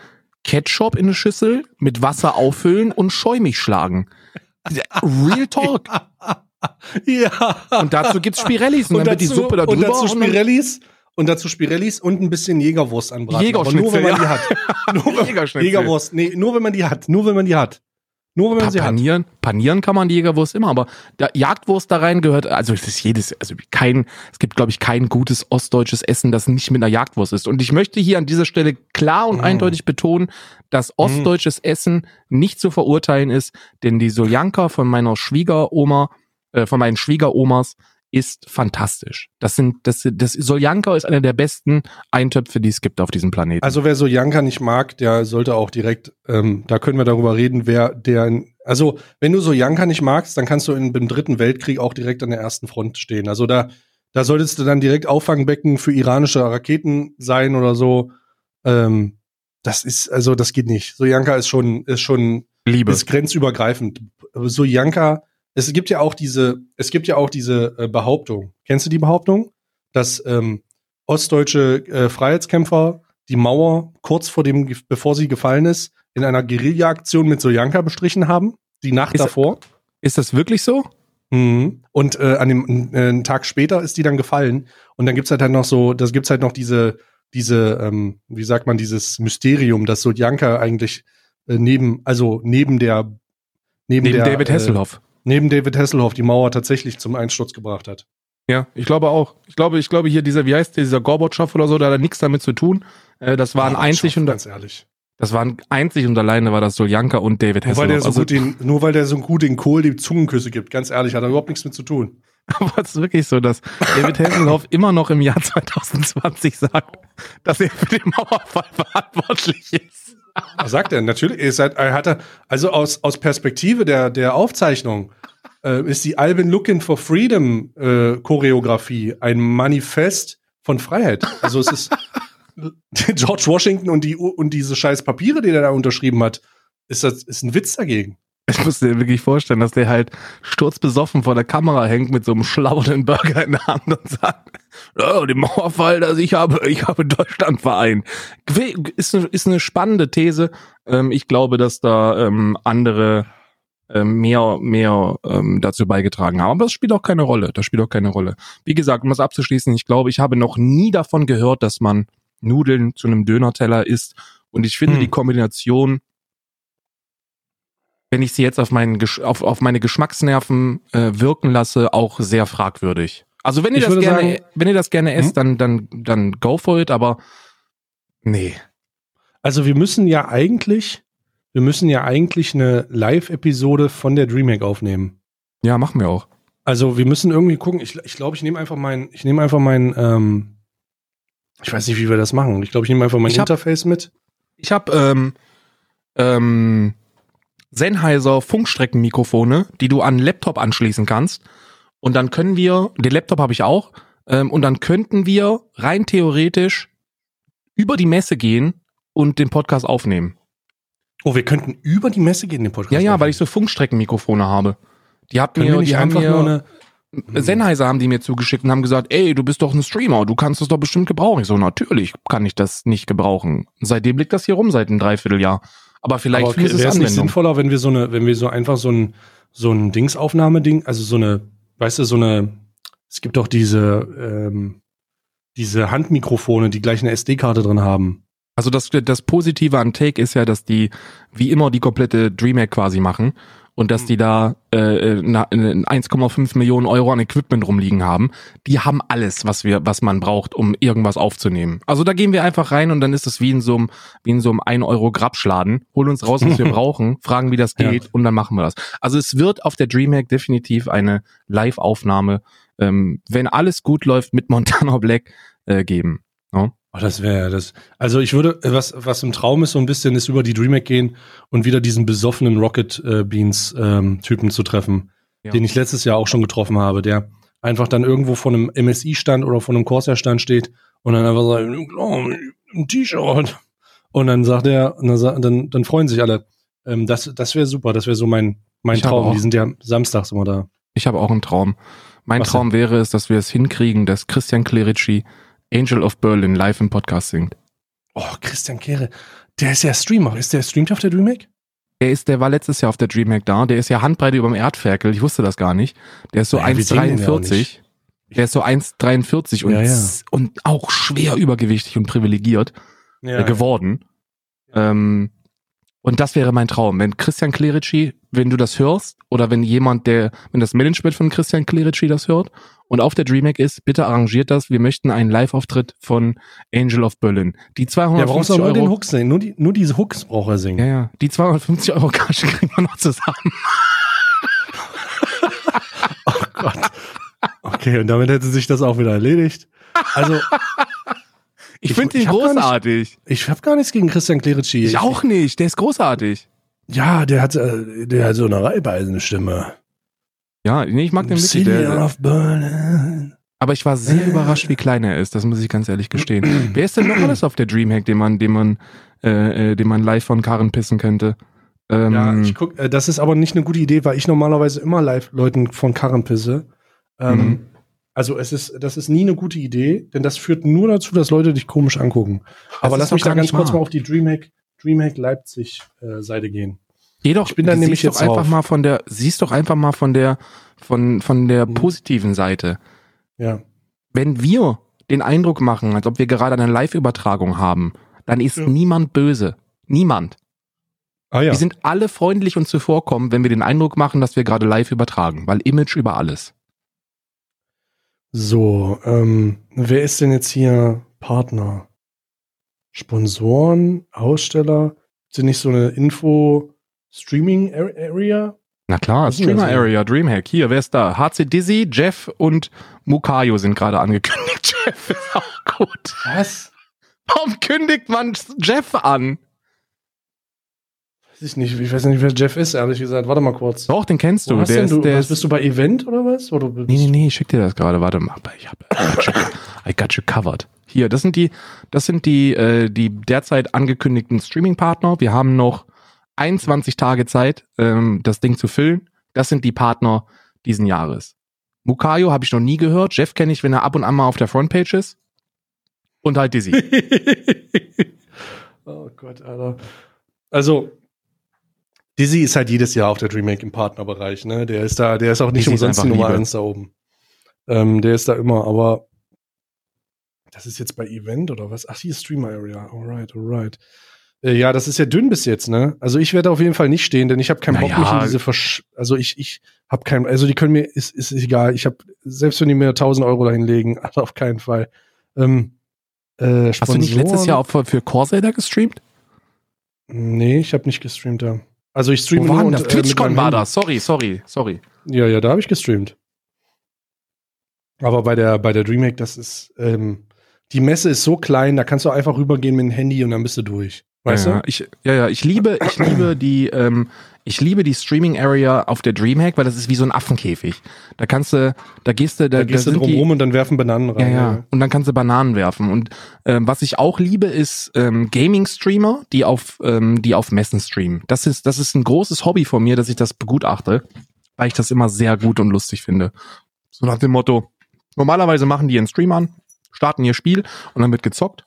Ketchup in eine Schüssel, mit Wasser auffüllen und schäumig schlagen. Real Talk. ja. Und dazu gibt's Spirellis und, dann wird die Suppe da und drüber. dazu und dann- Spirellis und dazu Spirellis und ein bisschen Jägerwurst anbraten. Jägerschnitzel, Aber nur wenn man ja. die hat. Nur Jägerschnitzel. Jägerwurst. Nee, nur wenn man die hat. Nur wenn man die hat. Nur wenn man Pa sie hat. panieren, panieren kann man die Jägerwurst immer, aber der Jagdwurst da rein gehört, also es ist jedes, also kein, es gibt glaube ich kein gutes ostdeutsches Essen, das nicht mit einer Jagdwurst ist. Und ich möchte hier an dieser Stelle klar und Mm. eindeutig betonen, dass ostdeutsches Essen nicht zu verurteilen ist, denn die Soljanka von meiner Schwiegeroma, äh, von meinen Schwiegeromas ist fantastisch. Das sind, das, das Soljanka ist einer der besten Eintöpfe, die es gibt auf diesem Planeten. Also wer so Janka nicht mag, der sollte auch direkt, ähm, da können wir darüber reden, wer der, also wenn du so Janka nicht magst, dann kannst du in, im dritten Weltkrieg auch direkt an der ersten Front stehen. Also da, da solltest du dann direkt Auffangbecken für iranische Raketen sein oder so. Ähm, das ist, also das geht nicht. So Janka ist schon, ist schon Liebe. ist grenzübergreifend. Aber So Janka, es gibt ja auch diese, es gibt ja auch diese äh, Behauptung. Kennst du die Behauptung, dass ähm, ostdeutsche äh, Freiheitskämpfer die Mauer kurz vor dem, bevor sie gefallen ist, in einer Guerilla-Aktion mit Sojanka bestrichen haben? Die Nacht Ist- davor? Ist das wirklich so? Mhm. Und äh, an dem äh, einen Tag später ist die dann gefallen. Und dann gibt's halt, halt noch so, das gibt's halt noch diese, diese, ähm, wie sagt man, dieses Mysterium, dass Sodjanka eigentlich äh, neben, also neben der, neben, Neben der, David Äh, Hasselhoff. Neben David Hasselhoff die Mauer tatsächlich zum Einsturz gebracht hat. Ja, ich glaube auch. Ich glaube, ich glaube hier dieser, wie heißt der, dieser Gorbatschow oder so, da hat nichts damit zu tun. Äh, das waren einzig und ganz ehrlich. das waren einzig und alleine war das Soljanka und David Nur weil, der Hasselhoff. so Also, gut den, nur weil der so gut den Kohl die Zungenküsse gibt, ganz ehrlich, hat er überhaupt nichts mit zu tun. aber es ist wirklich so, dass David Hasselhoff immer noch im Jahr 2020 sagt, dass er für den Mauerfall verantwortlich ist. Was sagt er? Natürlich, er, seid, er hatte, also aus, aus Perspektive der, der Aufzeichnung äh, ist die Alvin Looking for Freedom äh, Choreografie ein Manifest von Freiheit. Also es ist George Washington und, die, und diese scheiß Papiere, die er da unterschrieben hat, ist, das, ist ein Witz dagegen. Ich muss dir wirklich vorstellen, dass der halt sturzbesoffen vor der Kamera hängt mit so einem schlauernden Burger in der Hand und sagt, oh, den Mauerfall, dass ich habe, ich habe Deutschland vereint. Ist, eine, ist eine spannende These. Ähm, ich glaube, dass da ähm, andere ähm, mehr, mehr ähm, dazu beigetragen haben. Aber das spielt auch keine Rolle. Das spielt auch keine Rolle. Wie gesagt, um das abzuschließen, ich glaube, ich habe noch nie davon gehört, dass man Nudeln zu einem Dönerteller isst. Und ich finde hm. die Kombination wenn ich sie jetzt auf, meinen, auf, auf meine Geschmacksnerven äh, wirken lasse, auch sehr fragwürdig. Also wenn ihr ich das gerne, sagen, wenn ihr das gerne esst, hm? dann, dann, dann go for it, aber nee. Also wir müssen ja eigentlich, wir müssen ja eigentlich eine Live-Episode von der Dreamhack aufnehmen. Ja, machen wir auch. Also wir müssen irgendwie gucken. Ich, ich glaube, ich nehme einfach mein, ich nehme einfach mein, ähm, ich weiß nicht, wie wir das machen. Ich glaube, ich nehme einfach mein hab, Interface mit. Ich habe ähm, ähm, Sennheiser Funkstreckenmikrofone, die du an Laptop anschließen kannst. Und dann können wir, den Laptop habe ich auch, ähm, und dann könnten wir rein theoretisch über die Messe gehen und den Podcast aufnehmen. Oh, wir könnten über die Messe gehen, den Podcast Ja, ja, aufnehmen. weil ich so Funkstreckenmikrofone habe. Die habt mir, die haben mir, eine Sennheiser haben die mir zugeschickt und haben gesagt, ey, du bist doch ein Streamer, du kannst das doch bestimmt gebrauchen. Ich so, natürlich kann ich das nicht gebrauchen. Seitdem liegt das hier rum, seit einem Dreivierteljahr. Aber vielleicht Aber wäre es nicht sinnvoller, wenn wir so eine, wenn wir so einfach so ein, so ein Dingsaufnahmeding, also so eine, weißt du, so eine, es gibt doch diese, ähm, diese Handmikrofone, die gleich eine SD-Karte drin haben. Also das, das Positive an Take ist ja, dass die wie immer die komplette DreamHack quasi machen und dass die da äh, 1,5 Millionen Euro an Equipment rumliegen haben. Die haben alles, was wir, was man braucht, um irgendwas aufzunehmen. Also da gehen wir einfach rein und dann ist es wie in so einem, wie in so einem 1 Euro Grabschladen. Holen uns raus, was wir brauchen, fragen, wie das geht ja. und dann machen wir das. Also es wird auf der Dreamhack definitiv eine Live-Aufnahme, ähm, wenn alles gut läuft, mit Montana Black äh, geben. Ja? Oh, das wäre das. Also ich würde, was, was im Traum ist, so ein bisschen, ist über die DreamHack gehen und wieder diesen besoffenen Rocket äh, Beans ähm, Typen zu treffen, ja. den ich letztes Jahr auch schon getroffen habe, der einfach dann irgendwo von einem MSI-Stand oder von einem Corsair-Stand steht und dann einfach sagt, oh, ein T-Shirt. Und dann sagt er, dann, dann, freuen sich alle. Ähm, das das wäre super, das wäre so mein, mein Traum. Die sind ja samstags immer da. Ich habe auch einen Traum. Mein was Traum denn? wäre es, dass wir es hinkriegen, dass Christian Clerici Angel of Berlin live im Podcast singt. Oh, Christian Kehre. Der ist ja Streamer. Ist der streamt auf der DreamHack? Der ist, der war letztes Jahr auf der DreamHack da. Der ist ja Handbreite über dem Erdferkel. Ich wusste das gar nicht. Der ist so 1,43. Der ist so 1,43 und, ja, ja. und auch schwer übergewichtig und privilegiert ja, äh, geworden. Ähm, und das wäre mein Traum. Wenn Christian Clerici, wenn du das hörst, oder wenn jemand, der, wenn das Management von Christian Clerici das hört und auf der DreamHack ist, bitte arrangiert das. Wir möchten einen Live-Auftritt von Angel of Berlin. Die 250 ja, Euro. Nur den Hooks singen. Nur, die, nur diese Hooks braucht er singen. Ja, ja. Die 250 Euro Cash kriegen wir noch zusammen. oh Gott. Okay, und damit hätte sich das auch wieder erledigt. Also. ich, ich finde ihn großartig. Nicht, ich habe gar nichts gegen Christian Clerici. Ich, ich auch nicht. Der ist großartig. Ja, der hat, äh, der hat so eine reibeisenstimme Stimme. Ja, nee, ich mag den wirklich. Der, of Berlin. Aber ich war sehr überrascht, wie klein er ist. Das muss ich ganz ehrlich gestehen. Wer ist denn noch alles auf der Dreamhack, den man, den man, äh, äh, den man live von Karren pissen könnte? Ähm, ja, ich guck, äh, das ist aber nicht eine gute Idee, weil ich normalerweise immer live Leuten von Karren pisse. Ähm, mhm. Also es ist, das ist nie eine gute Idee, denn das führt nur dazu, dass Leute dich komisch angucken. Aber lass mich da ganz kurz mal auf die Dreamhack, Dreamhack Leipzig äh, Seite gehen. Geh doch, ich bin dann nämlich jetzt einfach mal von der, siehst doch einfach mal von der, von, von der mhm. positiven Seite. Ja. Wenn wir den Eindruck machen, als ob wir gerade eine Live-Übertragung haben, dann ist ja. niemand böse. Niemand. Ah, ja. Wir sind alle freundlich und zuvorkommen, wenn wir den Eindruck machen, dass wir gerade live übertragen, weil Image über alles. So, ähm, wer ist denn jetzt hier Partner? Sponsoren, Aussteller? Sind nicht so eine Info, Streaming Area? Na klar, Streamer Area, Dreamhack. Hier, wer ist da? HC Dizzy, Jeff und Mukayo sind gerade angekündigt. Jeff ist auch gut. Was? Warum kündigt man Jeff an? Weiß ich nicht, ich weiß nicht, wer Jeff ist, ehrlich gesagt. Warte mal kurz. Doch, den kennst Wo du. hast Der ist, du der was, ist, bist du bei Event oder was? Oder nee, nee, nee, ich schick dir das gerade. Warte mal. Ich hab, I, got you, I got you covered. Hier, das sind die, das sind die, äh, die derzeit angekündigten Streaming-Partner. Wir haben noch 21 Tage Zeit, ähm, das Ding zu füllen. Das sind die Partner diesen Jahres. Mukayo habe ich noch nie gehört. Jeff kenne ich, wenn er ab und an mal auf der Frontpage ist. Und halt Dizzy. oh Gott, Alter. Also, Dizzy ist halt jedes Jahr auf der Dreamhack im Partnerbereich, ne? Der ist da, der ist auch nicht Dizzy umsonst die Nummer Liebe. eins da oben. Ähm, der ist da immer, aber das ist jetzt bei Event oder was? Ach, hier ist Streamer Area. Alright, alright. Äh, ja, das ist ja dünn bis jetzt, ne? Also ich werde auf jeden Fall nicht stehen, denn ich habe keinen Bock Naja. mich in diese Versch also ich ich habe keinen also die können mir ist ist egal. Ich habe selbst wenn die mir 1000 Euro dahin legen, also auf keinen Fall. Ähm, äh, Hast du nicht letztes Jahr auch für, für Corsair gestreamt? Nee, ich habe nicht gestreamt da. Also ich streame nur und, äh, TwitchCon meinem war das. Sorry, sorry, sorry. Ja, ja, da habe ich gestreamt. Aber bei der bei der Dreamhack, das ist ähm, die Messe ist so klein, da kannst du einfach rübergehen mit dem Handy und dann bist du durch. Weißt ja, du? Ich, ja, ja, ich liebe, ich liebe die, ähm, ich liebe die Streaming Area auf der Dreamhack, weil das ist wie so ein Affenkäfig. Da kannst du, da gehst du, da, Da gehst du sind drum die- rum und dann werfen Bananen Ja, rein. ja. Und dann kannst du Bananen werfen. Und ähm, was ich auch liebe, ist ähm, Gaming-Streamer, die auf, ähm, die auf Messen streamen. Das ist, das ist ein großes Hobby von mir, dass ich das begutachte, weil ich das immer sehr gut und lustig finde. So nach dem Motto, normalerweise machen die ihren Stream an, starten ihr Spiel und dann wird gezockt.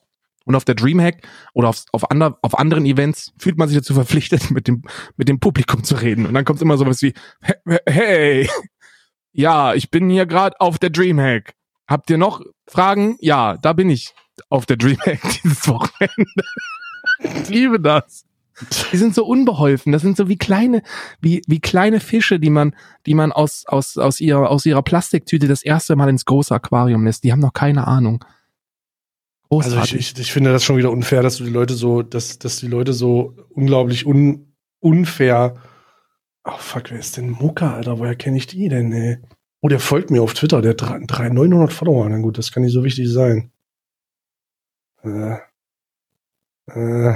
Und auf der Dreamhack oder auf, auf, ander, auf anderen Events fühlt man sich dazu verpflichtet, mit dem, mit dem Publikum zu reden. Und dann kommt immer sowas wie, "He- hey, ja, ich bin hier gerade auf der Dreamhack. Habt ihr noch Fragen? Ja, da bin ich auf der Dreamhack dieses Wochenende. ich liebe das. Die sind so unbeholfen. Das sind so wie kleine, wie, wie kleine Fische, die man, die man aus, aus, aus ihrer, aus ihrer Plastiktüte das erste Mal ins große Aquarium lässt. Die haben noch keine Ahnung. Also Großartig. ich, ich, ich finde das schon wieder unfair, dass du die Leute so, dass, dass die Leute so unglaublich un, unfair. Oh fuck, wer ist denn Muka, Alter? Woher kenne ich die denn, ey? Oh, der folgt mir auf Twitter, der hat drei, drei, 900 Follower. Na gut, das kann nicht so wichtig sein. Äh, äh,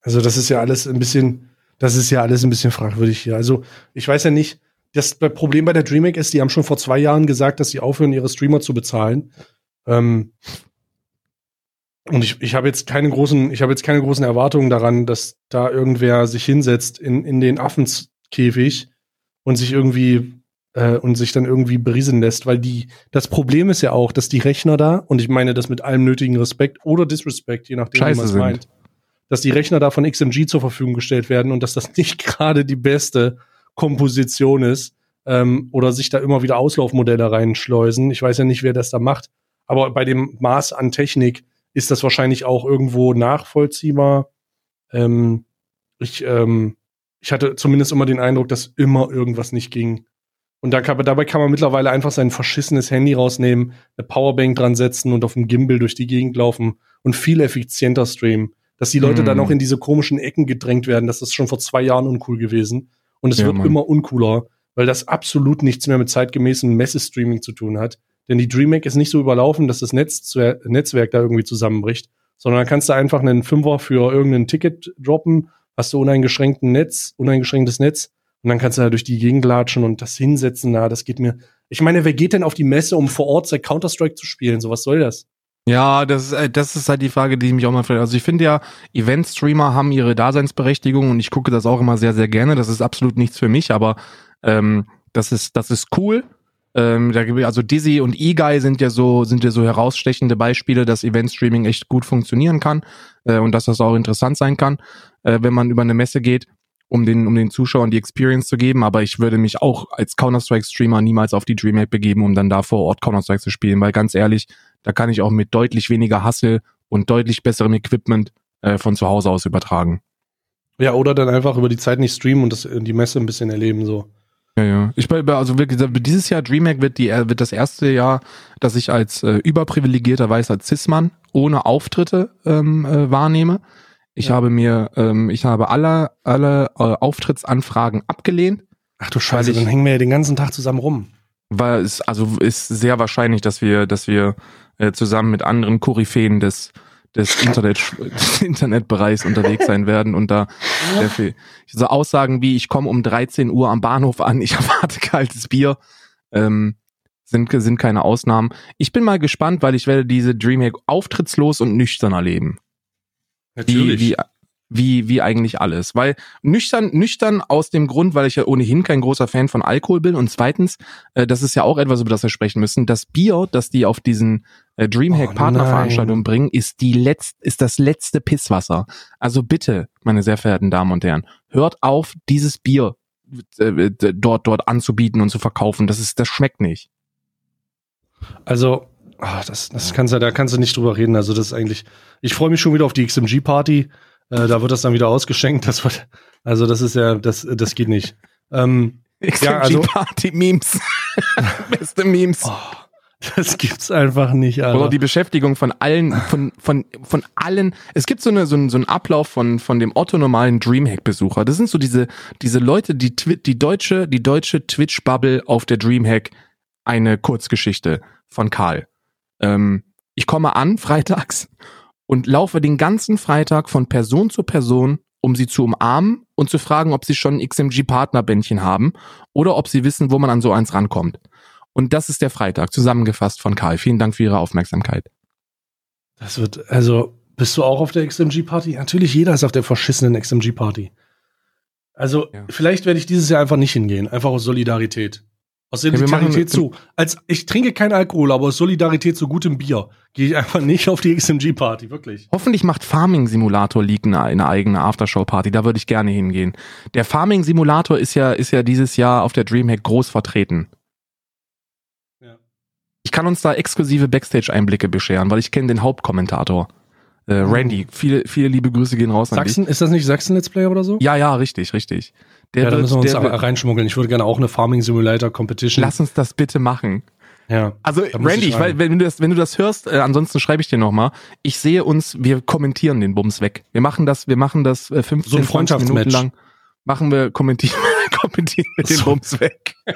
also das ist ja alles ein bisschen, das ist ja alles ein bisschen fragwürdig hier. Also ich weiß ja nicht, das Problem bei der DreamHack ist, die haben schon vor zwei Jahren gesagt, dass sie aufhören, ihre Streamer zu bezahlen. Ähm, und ich, ich habe jetzt keine großen, ich habe jetzt keine großen Erwartungen daran, dass da irgendwer sich hinsetzt in, in den Affenkäfig und sich irgendwie äh, und sich dann irgendwie berieseln lässt, weil die, das Problem ist ja auch, dass die Rechner da, und ich meine das mit allem nötigen Respekt oder Disrespect, je nachdem, Scheiße wie man es meint, dass die Rechner da von XMG zur Verfügung gestellt werden und dass das nicht gerade die beste Komposition ist ähm, oder sich da immer wieder Auslaufmodelle reinschleusen. Ich weiß ja nicht, wer das da macht, aber bei dem Maß an Technik ist das wahrscheinlich auch irgendwo nachvollziehbar. Ähm, ich, ähm, ich hatte zumindest immer den Eindruck, dass immer irgendwas nicht ging. Und da kann, dabei kann man mittlerweile einfach sein verschissenes Handy rausnehmen, eine Powerbank dran setzen und auf dem Gimbal durch die Gegend laufen und viel effizienter streamen. Dass die Leute Mhm. dann auch in diese komischen Ecken gedrängt werden, das ist schon vor zwei Jahren uncool gewesen. Und es Ja, wird Mann. immer uncooler, weil das absolut nichts mehr mit zeitgemäßem Messestreaming zu tun hat. Denn die DreamHack ist nicht so überlaufen, dass das Netz, Netzwerk da irgendwie zusammenbricht, sondern da kannst du einfach einen Fünfer für irgendein Ticket droppen, hast du uneingeschränkten Netz, uneingeschränktes Netz und dann kannst du da durch die Gegend latschen und das hinsetzen, na, das geht mir. Ich meine, wer geht denn auf die Messe, um vor Ort sein Counter-Strike zu spielen? So was soll das? Ja, das, ist, äh, das ist halt die Frage, die mich auch mal fragt. Also ich finde ja, Event-Streamer haben ihre Daseinsberechtigung und ich gucke das auch immer sehr, sehr gerne. Das ist absolut nichts für mich, aber ähm, das ist, das ist cool. Ähm, da gibt, also Dizzy und E-Guy sind ja so, sind ja so herausstechende Beispiele, dass Event-Streaming echt gut funktionieren kann äh, und dass das auch interessant sein kann, äh, wenn man über eine Messe geht, um den, um den Zuschauern die Experience zu geben. Aber ich würde mich auch als Counter-Strike-Streamer niemals auf die Dreamhack begeben, um dann da vor Ort Counter-Strike zu spielen, weil ganz ehrlich, da kann ich auch mit deutlich weniger Hassel und deutlich besserem Equipment äh, von zu Hause aus übertragen. Ja, oder dann einfach über die Zeit nicht streamen und das, die Messe ein bisschen erleben, so. Ja, ja. Ich bin also wirklich, dieses Jahr Dreamhack wird die äh, wird das erste Jahr, dass ich als äh, überprivilegierter weißer Cis-Mann ohne Auftritte ähm, äh, wahrnehme. Ich Ja. habe mir, ähm, ich habe alle alle äh, Auftrittsanfragen abgelehnt, Ach du Scheiße, Scheiße, dann hängen wir ja den ganzen Tag zusammen rum. weil es also ist sehr wahrscheinlich, dass wir, dass wir äh, zusammen mit anderen Koryphäen des des Internet des Internetbereichs unterwegs sein werden und da sehr viel so Aussagen wie ich komme um 13 Uhr am Bahnhof an, ich erwarte kaltes Bier ähm, sind sind keine Ausnahmen. Ich bin mal gespannt, weil ich werde diese Dreamhack auftrittslos und nüchtern erleben. Natürlich. Wie, wie, wie, wie eigentlich alles. Weil nüchtern, nüchtern aus dem Grund, weil ich ja ohnehin kein großer Fan von Alkohol bin. Und zweitens, äh, das ist ja auch etwas, über das wir sprechen müssen. Das Bier, das die auf diesen äh, Dreamhack Oh Partnerveranstaltungen bringen, ist die letzt, ist das letzte Pisswasser. Also bitte, meine sehr verehrten Damen und Herren, hört auf, dieses Bier äh, dort, dort anzubieten und zu verkaufen. Das ist, das schmeckt nicht. Also, ah, das, das kannst du, da kannst du nicht drüber reden. Also, das ist eigentlich, ich freue mich schon wieder auf die XMG-Party. Äh, da wird das dann wieder ausgeschenkt. Das wird, also, das ist ja, das, das geht nicht. Ähm, Ja, also- Party-Memes. Beste Memes. oh, das gibt's einfach nicht, Alter. Oder die Beschäftigung von allen, von, von, von allen. Es gibt so, eine, so, einen, so einen Ablauf von, von dem Otto-normalen Dreamhack-Besucher. Das sind so diese, diese Leute, die, die deutsche, die deutsche Twitch-Bubble auf der Dreamhack, eine Kurzgeschichte von Karl. Ähm, ich komme an freitags und laufe den ganzen Freitag von Person zu Person, um sie zu umarmen und zu fragen, ob sie schon ein XMG-Partnerbändchen haben oder ob sie wissen, wo man an so eins rankommt. Und das ist der Freitag, zusammengefasst von Karl. Vielen Dank für Ihre Aufmerksamkeit. Das wird, also, bist du auch auf der XMG-Party? Natürlich, jeder ist auf der verschissenen XMG-Party. Also, Ja. vielleicht werde ich dieses Jahr einfach nicht hingehen. Einfach aus Solidarität. Aus Solidarität machen- zu. Als, ich trinke kein Alkohol, aber aus Solidarität zu gutem Bier gehe ich einfach nicht auf die XMG-Party. Wirklich. Hoffentlich macht Farming Simulator League eine, eine eigene Aftershow-Party. Da würde ich gerne hingehen. Der Farming Simulator ist ja, ist ja dieses Jahr auf der Dreamhack groß vertreten. Ja. Ich kann uns da exklusive Backstage-Einblicke bescheren, weil ich kenne den Hauptkommentator. Äh, Randy, viele, viele liebe Grüße gehen raus an dich. Sachsen, ist das nicht Sachsen Let's Play oder so? Ja, ja, richtig, richtig. Der ja, da müssen wir uns aber reinschmuggeln. Ich würde gerne auch eine Farming Simulator Competition. lass uns das bitte machen. Ja. Also Randy, ich weil, wenn du das, wenn du das hörst, äh, ansonsten schreibe ich dir nochmal. Ich sehe uns, wir kommentieren den Bums weg. Wir machen das, wir machen das äh, 15, So ein 20 Minuten Freundschaftsmatch. lang. Machen wir kommentieren, kommentieren wir den So. Bums weg.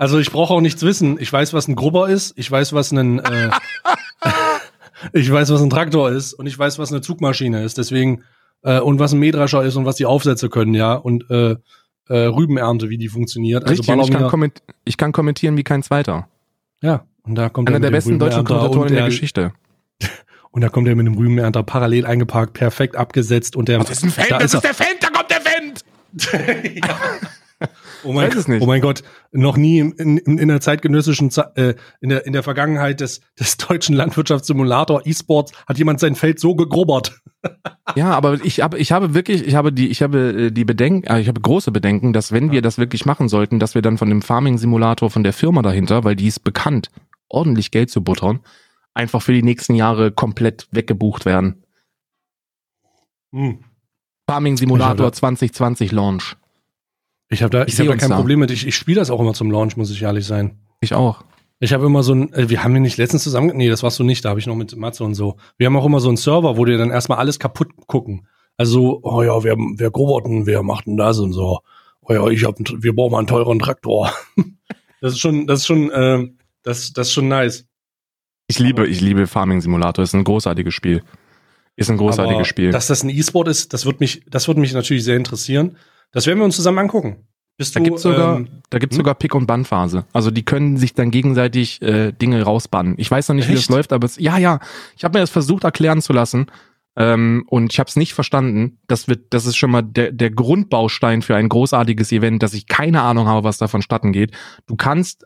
Also ich brauche auch nichts wissen. Ich weiß, was ein Grubber ist. Ich weiß, was ein äh, ich weiß, was ein Traktor ist und ich weiß, was eine Zugmaschine ist. Deswegen äh, und was ein Mähdrescher ist und was die Aufsätze können, ja und äh, äh, Rübenernte, wie die funktioniert. Also Richtig, ich, kann ich kann kommentieren wie kein zweiter. ja und da kommt Einer er der besten deutschen Kommentatoren in der der- Geschichte. Und da kommt er mit dem Rübenernter parallel eingeparkt, perfekt abgesetzt und der Das ist ein Fan, da das ist ist der Fan, da kommt der Fan! Oh mein, Weiß es nicht. oh mein Gott, noch nie in, in, in der zeitgenössischen, Ze- äh, in der, in der Vergangenheit des, des deutschen Landwirtschaftssimulator E-Sports hat jemand sein Feld so gegrubbert. Ja, aber ich habe, ich habe wirklich, ich habe die, ich habe äh, die Bedenken, äh, ich habe große Bedenken, dass wenn wir das wirklich machen sollten, dass wir dann von dem Farming-Simulator von der Firma dahinter, weil die ist bekannt, ordentlich Geld zu buttern, einfach für die nächsten Jahre komplett weggebucht werden. Hm. Farming-Simulator Ich habe- 2020 Launch. Ich habe da, Ich ich seh hab da kein. Problem mit. Ich, ich spiele das auch immer zum Launch, muss ich ehrlich sein. Ich auch. Ich habe immer so ein, äh, wir haben ja nicht letztens zusammen, nee, das warst du nicht, da habe ich noch mit Matze und so. Wir haben auch immer so einen Server, wo wir dann erstmal alles kaputt gucken. Also, oh ja, wer, wer grubbert denn, wer macht denn das und so. Oh ja, ich hab, wir brauchen mal einen teuren Traktor. das ist schon, das ist schon, äh, das, das ist schon nice. Ich liebe, ich liebe Farming-Simulator. Ist ein großartiges Spiel. Ist ein großartiges Aber Spiel. Dass das ein E-Sport ist, das wird mich, das würde mich natürlich sehr interessieren. Das werden wir uns zusammen angucken. Bist Da du, gibt's sogar, ähm, da gibt's hm? sogar Pick- und Bann-Phase. Also die können sich dann gegenseitig äh, Dinge rausbannen. Ich weiß noch nicht, wie das Echt? läuft, aber es, ja, ja. Ich habe mir das versucht erklären zu lassen ähm, und ich habe es nicht verstanden. Das wird, das ist schon mal der, der Grundbaustein für ein großartiges Event, dass ich keine Ahnung habe, was da vonstatten geht. Du kannst,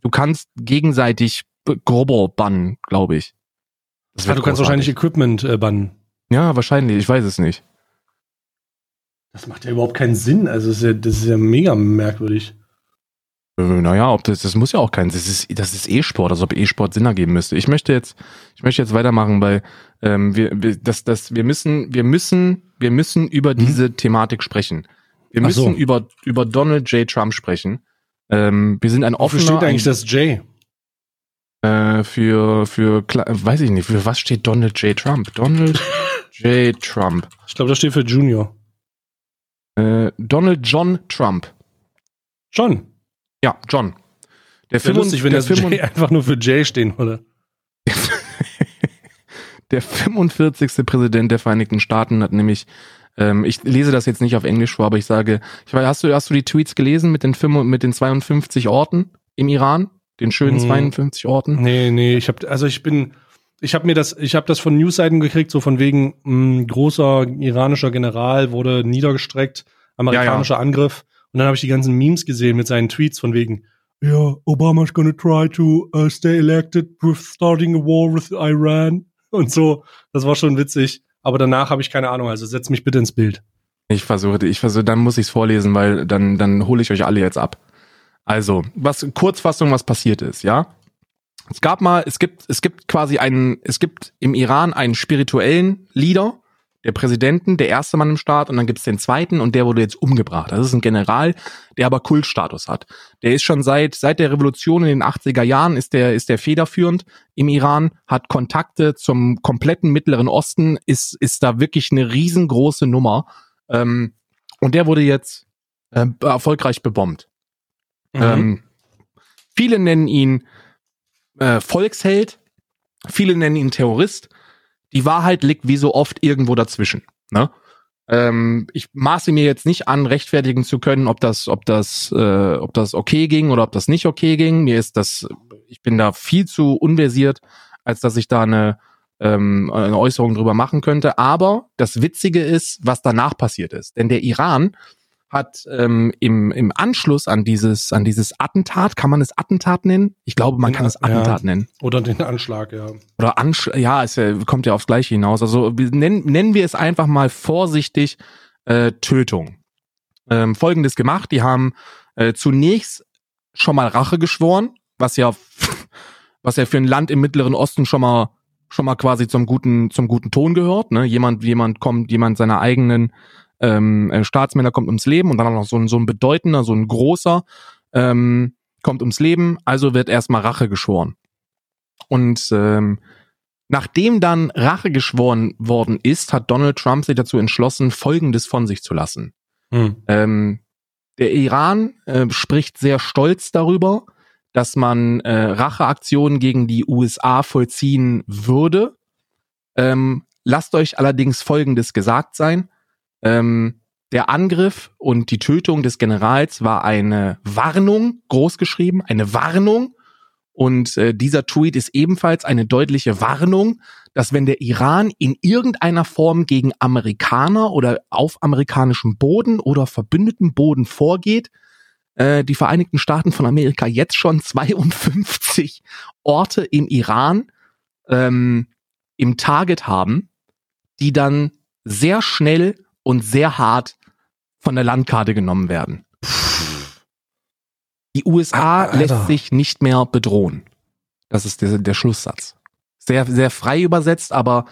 du kannst gegenseitig Grobber bannen, glaube ich. Das ah, wird du kannst großartig. wahrscheinlich Equipment äh, bannen. Ja, wahrscheinlich. Ich weiß es nicht. Das macht ja überhaupt keinen Sinn. Also, das ist ja, das ist ja mega merkwürdig. Äh, Naja, ob das, das muss ja auch kein, das ist, das ist E-Sport, als ob E-Sport Sinn ergeben müsste. Ich möchte jetzt, ich möchte jetzt weitermachen, weil ähm, wir, wir, das, das, wir müssen, wir müssen, wir müssen über diese Thematik sprechen. Wir Ach so. müssen über, über Donald J. Trump sprechen. Ähm, wir sind ein Wofür offener, steht eigentlich das J? äh, für, für, weiß ich nicht, für was steht Donald J. Trump? Donald J. Trump. Ich glaube, das steht für Junior. Äh, Donald John Trump. Schon. Ja, John. Der Wäre lustig, wenn der das 55 einfach nur für J stehen würde. der 45. Präsident der Vereinigten Staaten hat nämlich, ähm, ich lese das jetzt nicht auf Englisch vor, aber ich sage, ich weiß, hast du, hast du die Tweets gelesen mit den, 5, mit den 52 Orten im Iran? Den schönen Hm. 52 Orten? Nee, nee, ich habe also ich bin ich habe mir das ich habe das von Newsseiten gekriegt, so von wegen mh, großer iranischer General wurde niedergestreckt, amerikanischer Angriff und dann habe ich die ganzen Memes gesehen mit seinen Tweets von wegen ja, Obama's gonna try to uh, stay elected with starting a war with Iran und so. Das war schon witzig, aber danach habe ich keine Ahnung, also setz mich bitte ins Bild. Ich versuche, ich versuche, dann muss ich es vorlesen, weil dann, dann hole ich euch alle jetzt ab. Also, was Kurzfassung, was passiert ist, ja? Es gab mal, es gibt, es gibt quasi einen, es gibt im Iran einen spirituellen Leader, der Präsidenten, der erste Mann im Staat, und dann gibt's den zweiten und der wurde jetzt umgebracht. Das ist ein General, der aber Kultstatus hat. Der ist schon seit, seit der Revolution in den 80er Jahren ist der, ist der federführend im Iran, hat Kontakte zum kompletten Mittleren Osten, ist, ist da wirklich eine riesengroße Nummer. Ähm, und der wurde jetzt äh, erfolgreich bebombt. Mhm. Ähm, viele nennen ihn äh, Volksheld, viele nennen ihn Terrorist. Die Wahrheit liegt wie so oft irgendwo dazwischen. Ne? Ähm, ich maße mir jetzt nicht an, rechtfertigen zu können, ob das, ob das, äh, ob das okay ging oder ob das nicht okay ging. Mir ist das, ich bin da viel zu unversiert, als dass ich da eine, ähm, eine Äußerung drüber machen könnte. Aber das Witzige ist, was danach passiert ist. Denn der Iran hat ähm, im, im Anschluss an dieses, an dieses Attentat, kann man es Attentat nennen? Ich glaube, man kann es Ja. Attentat nennen. Oder den Anschlag, ja. Oder Ansch ja, es äh, kommt ja aufs Gleiche hinaus. Also nennen, nennen wir es einfach mal vorsichtig äh, Tötung. Ähm, Folgendes gemacht, die haben äh, zunächst schon mal Rache geschworen, was ja, was ja für ein Land im Mittleren Osten schon mal schon mal quasi zum guten zum guten Ton gehört. Ne? Jemand jemand kommt, jemand seiner eigenen ähm, äh, Staatsmänner kommt ums Leben und dann auch noch so ein so ein bedeutender, so ein großer ähm, kommt ums Leben. Also wird erstmal Rache geschworen. Und ähm, nachdem dann Rache geschworen worden ist, hat Donald Trump sich dazu entschlossen, Folgendes von sich zu lassen. Hm. Ähm, der Iran äh, spricht sehr stolz darüber, dass man äh, Racheaktionen gegen die USA vollziehen würde. Ähm, lasst euch allerdings Folgendes gesagt sein. Ähm, der Angriff und die Tötung des Generals war eine Warnung, großgeschrieben, eine Warnung. Und äh, dieser Tweet ist ebenfalls eine deutliche Warnung, dass wenn der Iran in irgendeiner Form gegen Amerikaner oder auf amerikanischem Boden oder verbündetem Boden vorgeht, äh, die Vereinigten Staaten von Amerika jetzt schon 52 Orte im Iran ähm, im Target haben, die dann sehr schnell und sehr hart von der Landkarte genommen werden. Die USA Ah, Alter. lässt sich nicht mehr bedrohen. Das ist der, der Schlusssatz. Sehr, sehr frei übersetzt, aber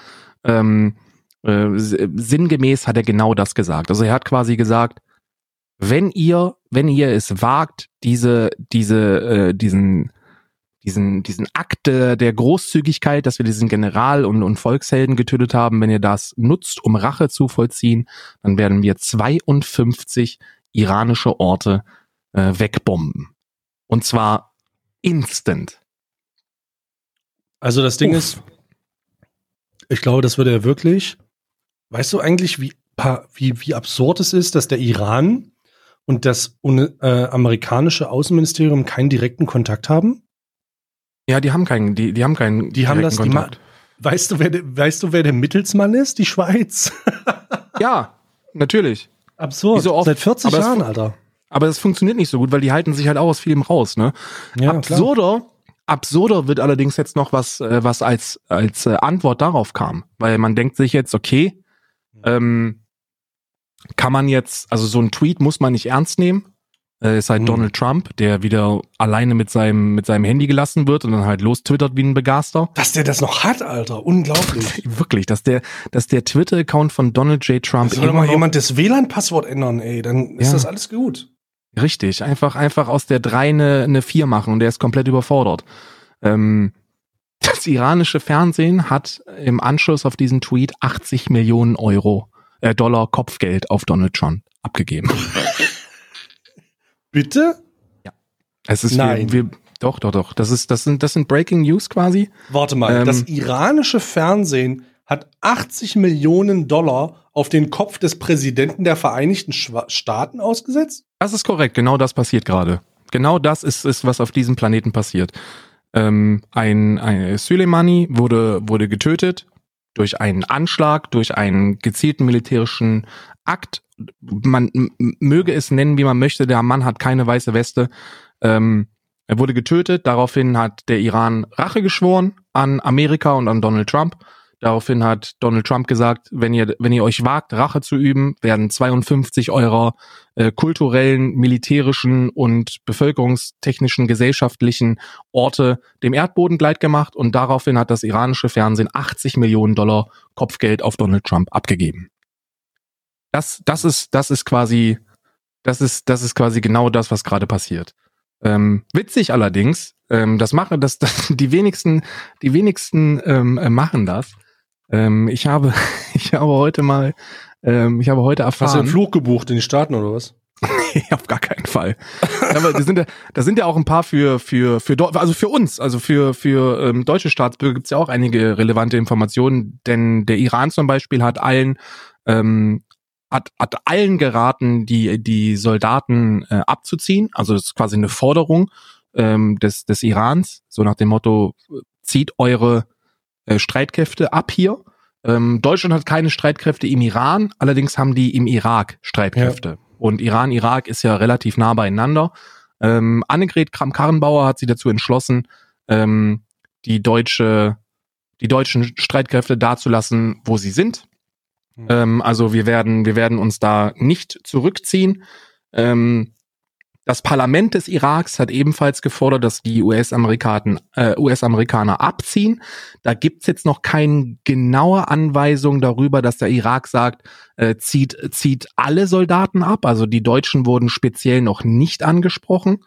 ähm, äh, sinngemäß hat er genau das gesagt. Also er hat quasi gesagt, wenn ihr, wenn ihr es wagt, diese, diese, äh, diesen, diesen, diesen Akt der der Großzügigkeit, dass wir diesen General und, und Volkshelden getötet haben, wenn ihr das nutzt, um Rache zu vollziehen, dann werden wir 52 iranische Orte äh, wegbomben. Und zwar instant. Also das Ding Uff. ist, ich glaube, das würde er wirklich. Weißt du eigentlich, wie, wie, wie absurd es ist, dass der Iran und das äh, amerikanische Außenministerium keinen direkten Kontakt haben? Ja, die haben keinen, die, die haben keinen. Die haben das, die Kontakt. Weißt du, wer, der- weißt du, wer der Mittelsmann ist? Die Schweiz. Ja, natürlich. Absurd. So. Seit 40 Aber Jahren, Alter. Aber das funktioniert nicht so gut, weil die halten sich halt auch aus vielem raus, ne? Ja, absurder, absurder wird allerdings jetzt noch was, äh, was als, als äh, Antwort darauf kam. Weil man denkt sich jetzt, okay, ähm, kann man jetzt, also so ein Tweet muss man nicht ernst nehmen. Äh, ist halt Hm. Donald Trump, der wieder alleine mit seinem, mit seinem Handy gelassen wird und dann halt los twittert wie ein Begaster. Dass der das noch hat, Alter. Unglaublich. Wirklich, dass der, dass der Twitter-Account von Donald J. Trump Soll immer mal noch- jemand das WLAN-Passwort ändern, ey. Dann ist Ja. das alles gut. Richtig, einfach, einfach aus der 3 eine, eine 4 machen und der ist komplett überfordert. Ähm, das iranische Fernsehen hat im Anschluss auf diesen Tweet 80 Millionen Euro, äh, Dollar Kopfgeld auf Donald Trump abgegeben. Bitte? Es ist, Nein. Wir, wir, doch, doch, doch. Das ist, das sind, das sind Breaking News quasi. Warte mal, Ähm. das iranische Fernsehen hat 80 Millionen Dollar auf den Kopf des Präsidenten der Vereinigten Schwa Staaten ausgesetzt? Das ist korrekt, genau das passiert gerade. Genau das ist, ist was auf diesem Planeten passiert. Ähm, ein, ein Soleimani wurde, wurde getötet durch einen Anschlag, durch einen gezielten militärischen Akt. Man möge es nennen, wie man möchte. Der Mann hat keine weiße Weste. Ähm, er wurde getötet. Daraufhin hat der Iran Rache geschworen an Amerika und an Donald Trump. Daraufhin hat Donald Trump gesagt, wenn ihr, wenn ihr euch wagt, Rache zu üben, werden 52 eurer äh, kulturellen, militärischen und bevölkerungstechnischen, gesellschaftlichen Orte dem Erdboden gleitgemacht und daraufhin hat das iranische Fernsehen 80 Millionen Dollar Kopfgeld auf Donald Trump abgegeben. Das, das ist, das ist quasi, das ist, das ist quasi genau das, was gerade passiert. Ähm, witzig allerdings, ähm, das machen, das, das die wenigsten, die wenigsten ähm, äh, machen das. Ähm, ich habe, ich habe heute mal, ähm, ich habe heute erfahren. Hast du einen Flug gebucht in die Staaten oder was? nee, auf gar keinen Fall. Aber da sind ja, da sind ja auch ein paar für für für also für uns, also für für ähm, deutsche Staatsbürger gibt's ja auch einige relevante Informationen, denn der Iran zum Beispiel hat allen ähm, hat, hat allen geraten, die die Soldaten äh, abzuziehen. Also das ist quasi eine Forderung ähm, des des Irans, so nach dem Motto: Zieht eure äh, Streitkräfte ab hier. Ähm, Deutschland hat keine Streitkräfte im Iran, allerdings haben die im Irak Streitkräfte. Ja. Und Iran, Irak ist ja relativ nah beieinander. Ähm, Annegret Kramp-Karrenbauer hat sich dazu entschlossen, ähm, die deutsche, die deutschen Streitkräfte dazulassen, wo sie sind. Mhm. Ähm, also wir werden, wir werden uns da nicht zurückziehen. Ähm, das Parlament des Iraks hat ebenfalls gefordert, dass die US-Amerikaner äh, US abziehen. Da gibt's jetzt noch keine genaue Anweisung darüber, dass der Irak sagt, äh, zieht, zieht alle Soldaten ab. Also die Deutschen wurden speziell noch nicht angesprochen.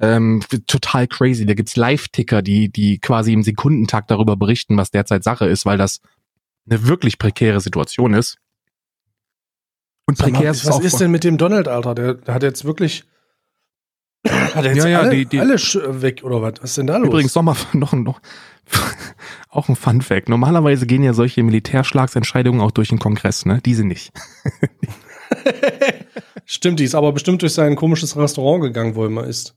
Ähm, total crazy. Da gibt's Live-Ticker, die, die quasi im Sekundentakt darüber berichten, was derzeit Sache ist, weil das eine wirklich prekäre Situation ist. Und prekär ist Was ist denn mit dem Donald, Alter? Der, der hat jetzt wirklich hat jetzt ja, ja, alle, die, die, alle weg oder was? Was ist denn da los? Übrigens nochmal noch, noch auch ein Fun Fact. Normalerweise gehen ja solche Militärschlagsentscheidungen auch durch den Kongress, ne? Diese nicht. Stimmt, die ist aber bestimmt durch sein komisches Restaurant gegangen, wo er immer ist.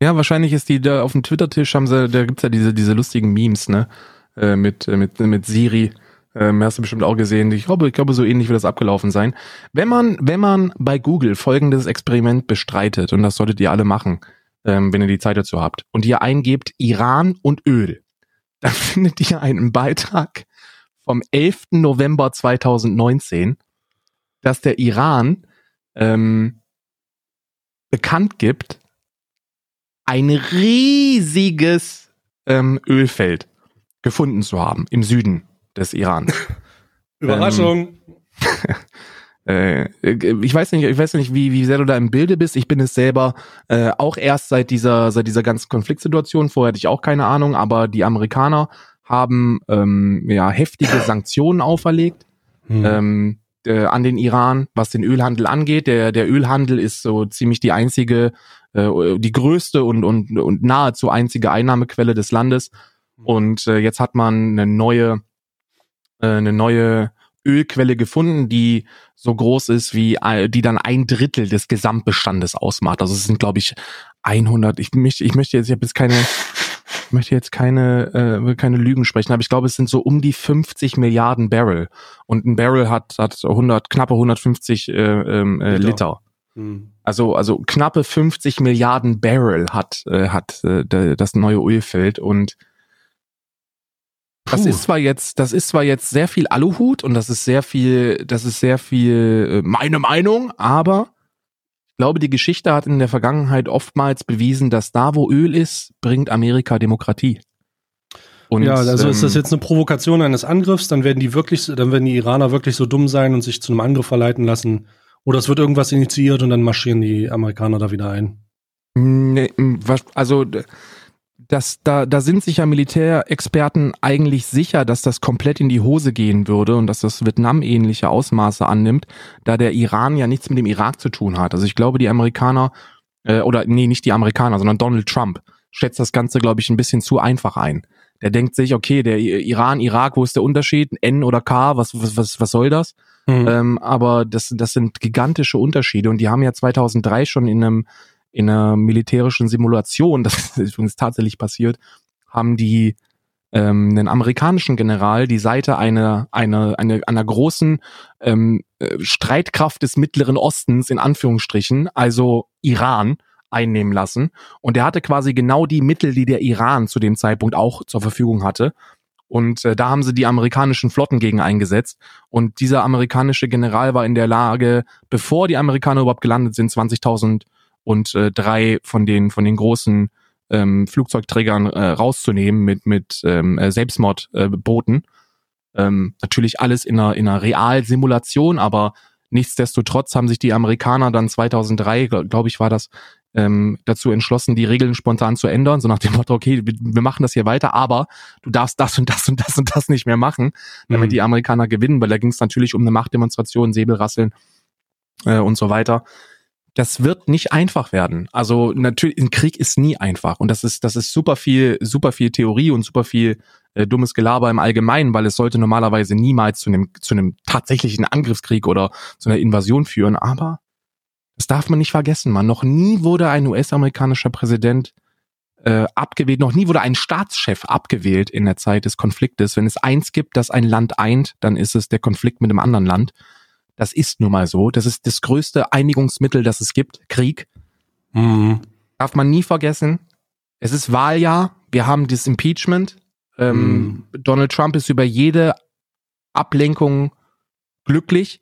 Ja, wahrscheinlich ist die da auf dem Twitter-Tisch haben sie, da gibt's ja diese, diese lustigen Memes, ne? Äh, mit, äh, mit, mit Siri ähm, hast du bestimmt auch gesehen. Ich glaube, ich glaube, so ähnlich wird das abgelaufen sein. Wenn man, wenn man bei Google folgendes Experiment bestreitet, und das solltet ihr alle machen, ähm, wenn ihr die Zeit dazu habt, und ihr eingebt Iran und Öl, dann findet ihr einen Beitrag vom 11. November 2019, dass der Iran ähm, bekannt gibt, ein riesiges ähm, Ölfeld gefunden zu haben im Süden des Iran. Überraschung. Ähm, äh, ich weiß nicht, ich weiß nicht, wie, wie sehr du da im Bilde bist. Ich bin es selber äh, auch erst seit dieser, seit dieser ganzen Konfliktsituation. Vorher hatte ich auch keine Ahnung, aber die Amerikaner haben ähm, ja heftige Sanktionen auferlegt hm. ähm, äh, an den Iran, was den Ölhandel angeht. Der, der Ölhandel ist so ziemlich die einzige, äh, die größte und, und, und nahezu einzige Einnahmequelle des Landes. Hm. Und äh, jetzt hat man eine neue eine neue Ölquelle gefunden, die so groß ist wie, äh, die dann ein Drittel des Gesamtbestandes ausmacht. Also es sind, glaube ich, 100, ich möchte, ich möchte jetzt, ich habe jetzt keine, ich möchte jetzt keine, äh, keine Lügen sprechen, aber ich glaube, es sind so um die 50 Milliarden Barrel. Und ein Barrel hat, hat 100, knappe 150 äh, ähm, äh, Liter. Liter. Hm. Also, also knappe 50 Milliarden Barrel hat, äh, hat äh, das neue Ölfeld und das ist zwar jetzt, das ist zwar jetzt sehr viel Aluhut und das ist sehr viel, das ist sehr viel äh, meine Meinung, aber ich glaube, die Geschichte hat in der Vergangenheit oftmals bewiesen, dass da, wo Öl ist, bringt Amerika Demokratie. Und, ja, also ähm, ist das ähm, jetzt eine Provokation eines Angriffs, dann werden die wirklich, dann werden die Iraner wirklich so dumm sein und sich zu einem Angriff verleiten lassen. Oder es wird irgendwas initiiert und dann marschieren die Amerikaner da wieder ein. Nee, also das, da, da sind sich ja Militärexperten eigentlich sicher, dass das komplett in die Hose gehen würde und dass das Vietnam ähnliche Ausmaße annimmt, da der Iran ja nichts mit dem Irak zu tun hat. Also ich glaube, die Amerikaner, äh, oder nee, nicht die Amerikaner, sondern Donald Trump schätzt das Ganze, glaube ich, ein bisschen zu einfach ein. Der denkt sich, okay, der Iran, Irak, wo ist der Unterschied? N oder K, was, was, was, was soll das? Mhm. Ähm, aber das, das sind gigantische Unterschiede und die haben ja 2003 schon in einem in einer militärischen Simulation, das ist übrigens tatsächlich passiert, haben die ähm, einen amerikanischen General die Seite einer einer einer, einer großen ähm, äh, Streitkraft des Mittleren Ostens in Anführungsstrichen, also Iran, einnehmen lassen. Und er hatte quasi genau die Mittel, die der Iran zu dem Zeitpunkt auch zur Verfügung hatte. Und äh, da haben sie die amerikanischen Flotten gegen eingesetzt. Und dieser amerikanische General war in der Lage, bevor die Amerikaner überhaupt gelandet sind, 20.000 und äh, drei von den von den großen ähm, Flugzeugträgern äh, rauszunehmen mit mit ähm, äh, Selbstmordbooten. Äh, ähm, natürlich alles in einer in einer Realsimulation, aber nichtsdestotrotz haben sich die Amerikaner dann 2003, glaube glaub ich, war das ähm, dazu entschlossen, die Regeln spontan zu ändern, so nach dem Motto, okay, wir, wir machen das hier weiter, aber du darfst das und das und das und das nicht mehr machen, damit mhm. die Amerikaner gewinnen, weil da ging es natürlich um eine Machtdemonstration, Säbelrasseln äh, und so weiter. Das wird nicht einfach werden. Also natürlich, ein Krieg ist nie einfach und das ist das ist super viel super viel Theorie und super viel äh, dummes Gelaber im Allgemeinen, weil es sollte normalerweise niemals zu einem zu einem tatsächlichen Angriffskrieg oder zu einer Invasion führen. Aber das darf man nicht vergessen, man. Noch nie wurde ein US-amerikanischer Präsident äh, abgewählt, noch nie wurde ein Staatschef abgewählt in der Zeit des Konfliktes. Wenn es eins gibt, das ein Land eint, dann ist es der Konflikt mit einem anderen Land. Das ist nun mal so. Das ist das größte Einigungsmittel, das es gibt. Krieg. Mhm. Darf man nie vergessen. Es ist Wahljahr. Wir haben das Impeachment. Ähm, mhm. Donald Trump ist über jede Ablenkung glücklich.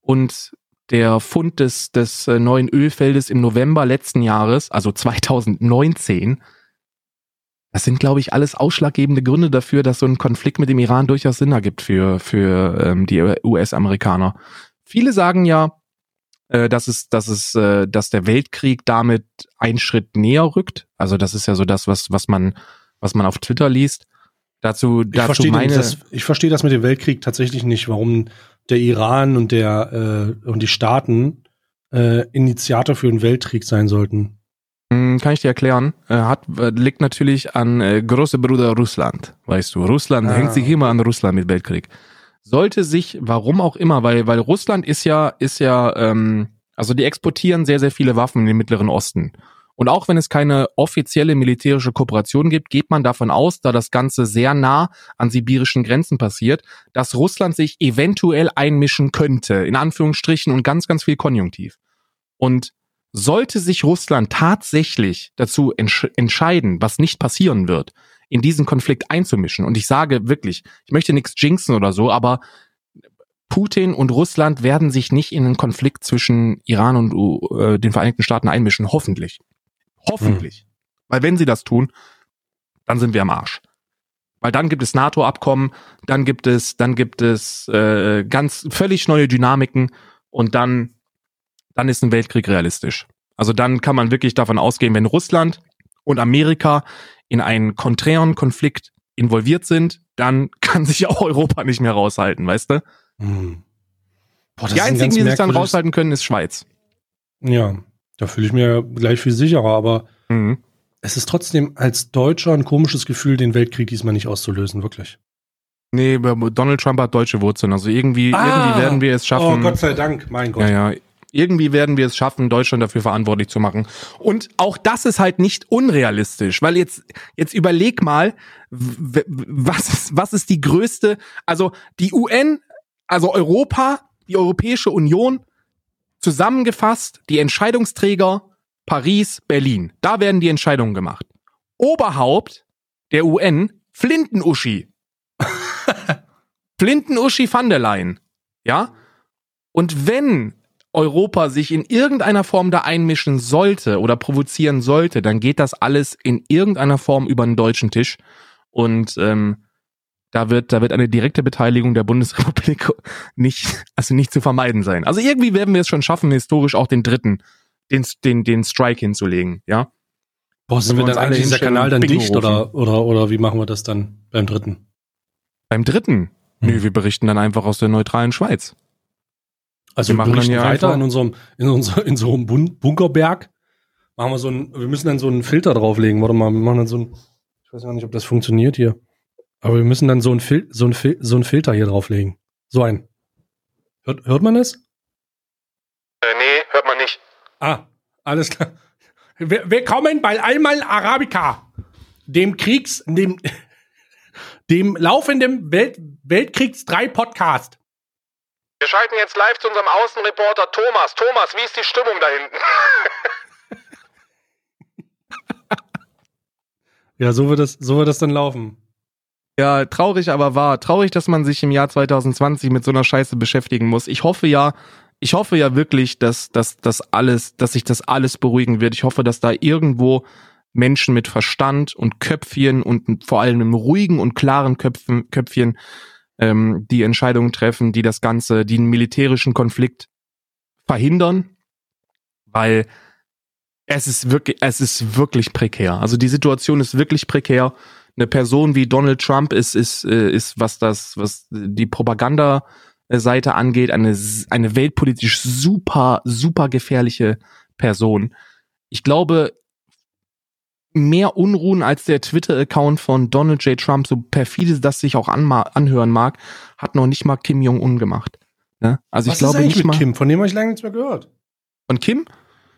Und der Fund des, des äh, neuen Ölfeldes im November letzten Jahres, also 2019, das sind, glaube ich, alles ausschlaggebende Gründe dafür, dass so ein Konflikt mit dem Iran durchaus Sinn ergibt für, für ähm, die US-Amerikaner. Viele sagen ja, äh, dass es, dass es, äh, dass der Weltkrieg damit einen Schritt näher rückt. Also das ist ja so das, was, was man, was man auf Twitter liest. Dazu, ich dazu verstehe meine. Das, ich verstehe das mit dem Weltkrieg tatsächlich nicht, warum der Iran und der äh, und die Staaten äh, Initiator für einen Weltkrieg sein sollten. Hm, kann ich dir erklären. Äh, hat, äh, liegt natürlich an äh, große Bruder Russland. Weißt du, Russland ah. hängt sich immer an Russland mit Weltkrieg. Sollte sich, warum auch immer, weil, weil Russland ist ja, ist ja, ähm, also die exportieren sehr, sehr viele Waffen in den Mittleren Osten. Und auch wenn es keine offizielle militärische Kooperation gibt, geht man davon aus, da das Ganze sehr nah an sibirischen Grenzen passiert, dass Russland sich eventuell einmischen könnte, in Anführungsstrichen und ganz, ganz viel Konjunktiv. Und sollte sich Russland tatsächlich dazu entsch entscheiden, was nicht passieren wird, in diesen Konflikt einzumischen, und ich sage wirklich, ich möchte nichts jinxen oder so, aber Putin und Russland werden sich nicht in einen Konflikt zwischen Iran und äh, den Vereinigten Staaten einmischen, hoffentlich. Hoffentlich. Hm. Weil wenn sie das tun, dann sind wir am Arsch. Weil dann gibt es NATO-Abkommen, dann gibt es, dann gibt es äh, ganz völlig neue Dynamiken und dann, dann ist ein Weltkrieg realistisch. Also dann kann man wirklich davon ausgehen, wenn Russland und Amerika in einen konträren Konflikt involviert sind, dann kann sich auch Europa nicht mehr raushalten, weißt du? Hm. Boah, die einzigen, die sich dann raushalten können, ist Schweiz. Ja, da fühle ich mir gleich viel sicherer, aber mhm. es ist trotzdem als Deutscher ein komisches Gefühl, den Weltkrieg diesmal nicht auszulösen, wirklich. Nee, Donald Trump hat deutsche Wurzeln. Also irgendwie, ah, irgendwie werden wir es schaffen. Oh, Gott sei Dank, mein Gott. Ja, ja. Irgendwie werden wir es schaffen, Deutschland dafür verantwortlich zu machen. Und auch das ist halt nicht unrealistisch, weil jetzt, jetzt überleg mal, was ist, was ist die größte, also die UN, also Europa, die Europäische Union Zusammengefasst, die Entscheidungsträger Paris, Berlin. Da werden die Entscheidungen gemacht. Oberhaupt der UN, Flintenuschi. Flintenuschi van der Leyen. Ja? Und wenn Europa sich in irgendeiner Form da einmischen sollte oder provozieren sollte, dann geht das alles in irgendeiner Form über den deutschen Tisch. Und ähm, da wird, da wird eine direkte Beteiligung der Bundesrepublik nicht, also nicht zu vermeiden sein. Also irgendwie werden wir es schon schaffen, historisch auch den dritten, den, den, den Strike hinzulegen, ja. Boah, sind wir dann alle dieser Kanal dann Bingo dicht oder, oder, oder wie machen wir das dann beim dritten? Beim dritten? Hm. Nö, wir berichten dann einfach aus der neutralen Schweiz. Also wir, wir machen dann ja weiter in unserem, in unserem, in so einem Bunkerberg. Machen wir so ein, wir müssen dann so einen Filter drauflegen. Warte mal, wir machen dann so ein, Ich weiß noch nicht, ob das funktioniert hier. Aber wir müssen dann so ein, Fil so ein, Fil so ein Filter hier drauflegen. So ein. Hört, hört man das? Äh, nee, hört man nicht. Ah, alles klar. Willkommen bei Alman Arabica, dem Kriegs, dem, dem laufenden Welt, Weltkriegs 3 Podcast. Wir schalten jetzt live zu unserem Außenreporter Thomas. Thomas, wie ist die Stimmung da hinten? ja, so wird das, so wird das dann laufen. Ja, traurig aber wahr. Traurig, dass man sich im Jahr 2020 mit so einer Scheiße beschäftigen muss. Ich hoffe ja, ich hoffe ja wirklich, dass, dass, dass alles, dass sich das alles beruhigen wird. Ich hoffe, dass da irgendwo Menschen mit Verstand und Köpfchen und vor allem im ruhigen und klaren Köpfen, Köpfchen ähm, die Entscheidungen treffen, die das Ganze, den militärischen Konflikt verhindern, weil es ist wirklich, es ist wirklich prekär. Also die Situation ist wirklich prekär eine Person wie Donald Trump ist, ist, äh, ist was das, was die Propaganda-Seite angeht, eine, eine weltpolitisch super, super gefährliche Person. Ich glaube, mehr Unruhen als der Twitter-Account von Donald J. Trump, so perfide das sich auch anhören mag, hat noch nicht mal Kim Jong-un gemacht. Ne? Also was ich glaube nicht mit mal. Kim, von dem habe ich lange nichts mehr gehört. Von Kim?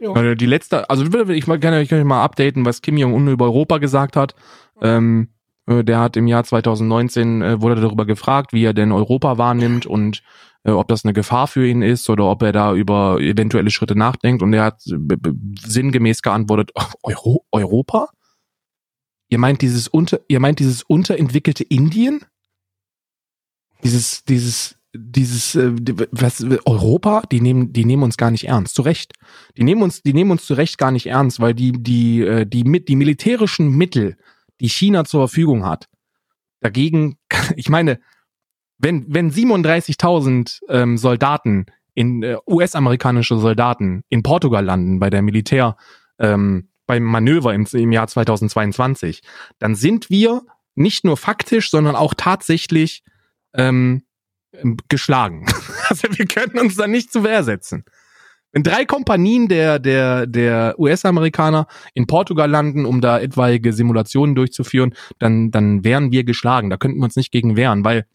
Ja. Die letzte, also ich mal gerne ich kann mal updaten, was Kim Jong-un über Europa gesagt hat. Ähm, äh, der hat im Jahr 2019 äh, wurde darüber gefragt, wie er denn Europa wahrnimmt und äh, ob das eine Gefahr für ihn ist oder ob er da über eventuelle Schritte nachdenkt. Und er hat sinngemäß geantwortet: Euro Europa? Ihr meint dieses unter, ihr meint dieses unterentwickelte Indien? Dieses, dieses, dieses, äh, was, Europa, die nehmen, die nehmen uns gar nicht ernst. Zu Recht. Die nehmen uns, die nehmen uns zu Recht gar nicht ernst, weil die, die, äh, die, die, die militärischen Mittel, die China zur Verfügung hat. Dagegen, ich meine, wenn, wenn 37.000 ähm, Soldaten in äh, US-amerikanische Soldaten in Portugal landen bei der Militär, ähm, beim Manöver im, im Jahr 2022, dann sind wir nicht nur faktisch, sondern auch tatsächlich ähm, geschlagen. also wir können uns da nicht zu Wehr setzen. Wenn drei Kompanien der, der, der US-Amerikaner in Portugal landen, um da etwaige Simulationen durchzuführen, dann, dann wären wir geschlagen. Da könnten wir uns nicht gegen wehren, weil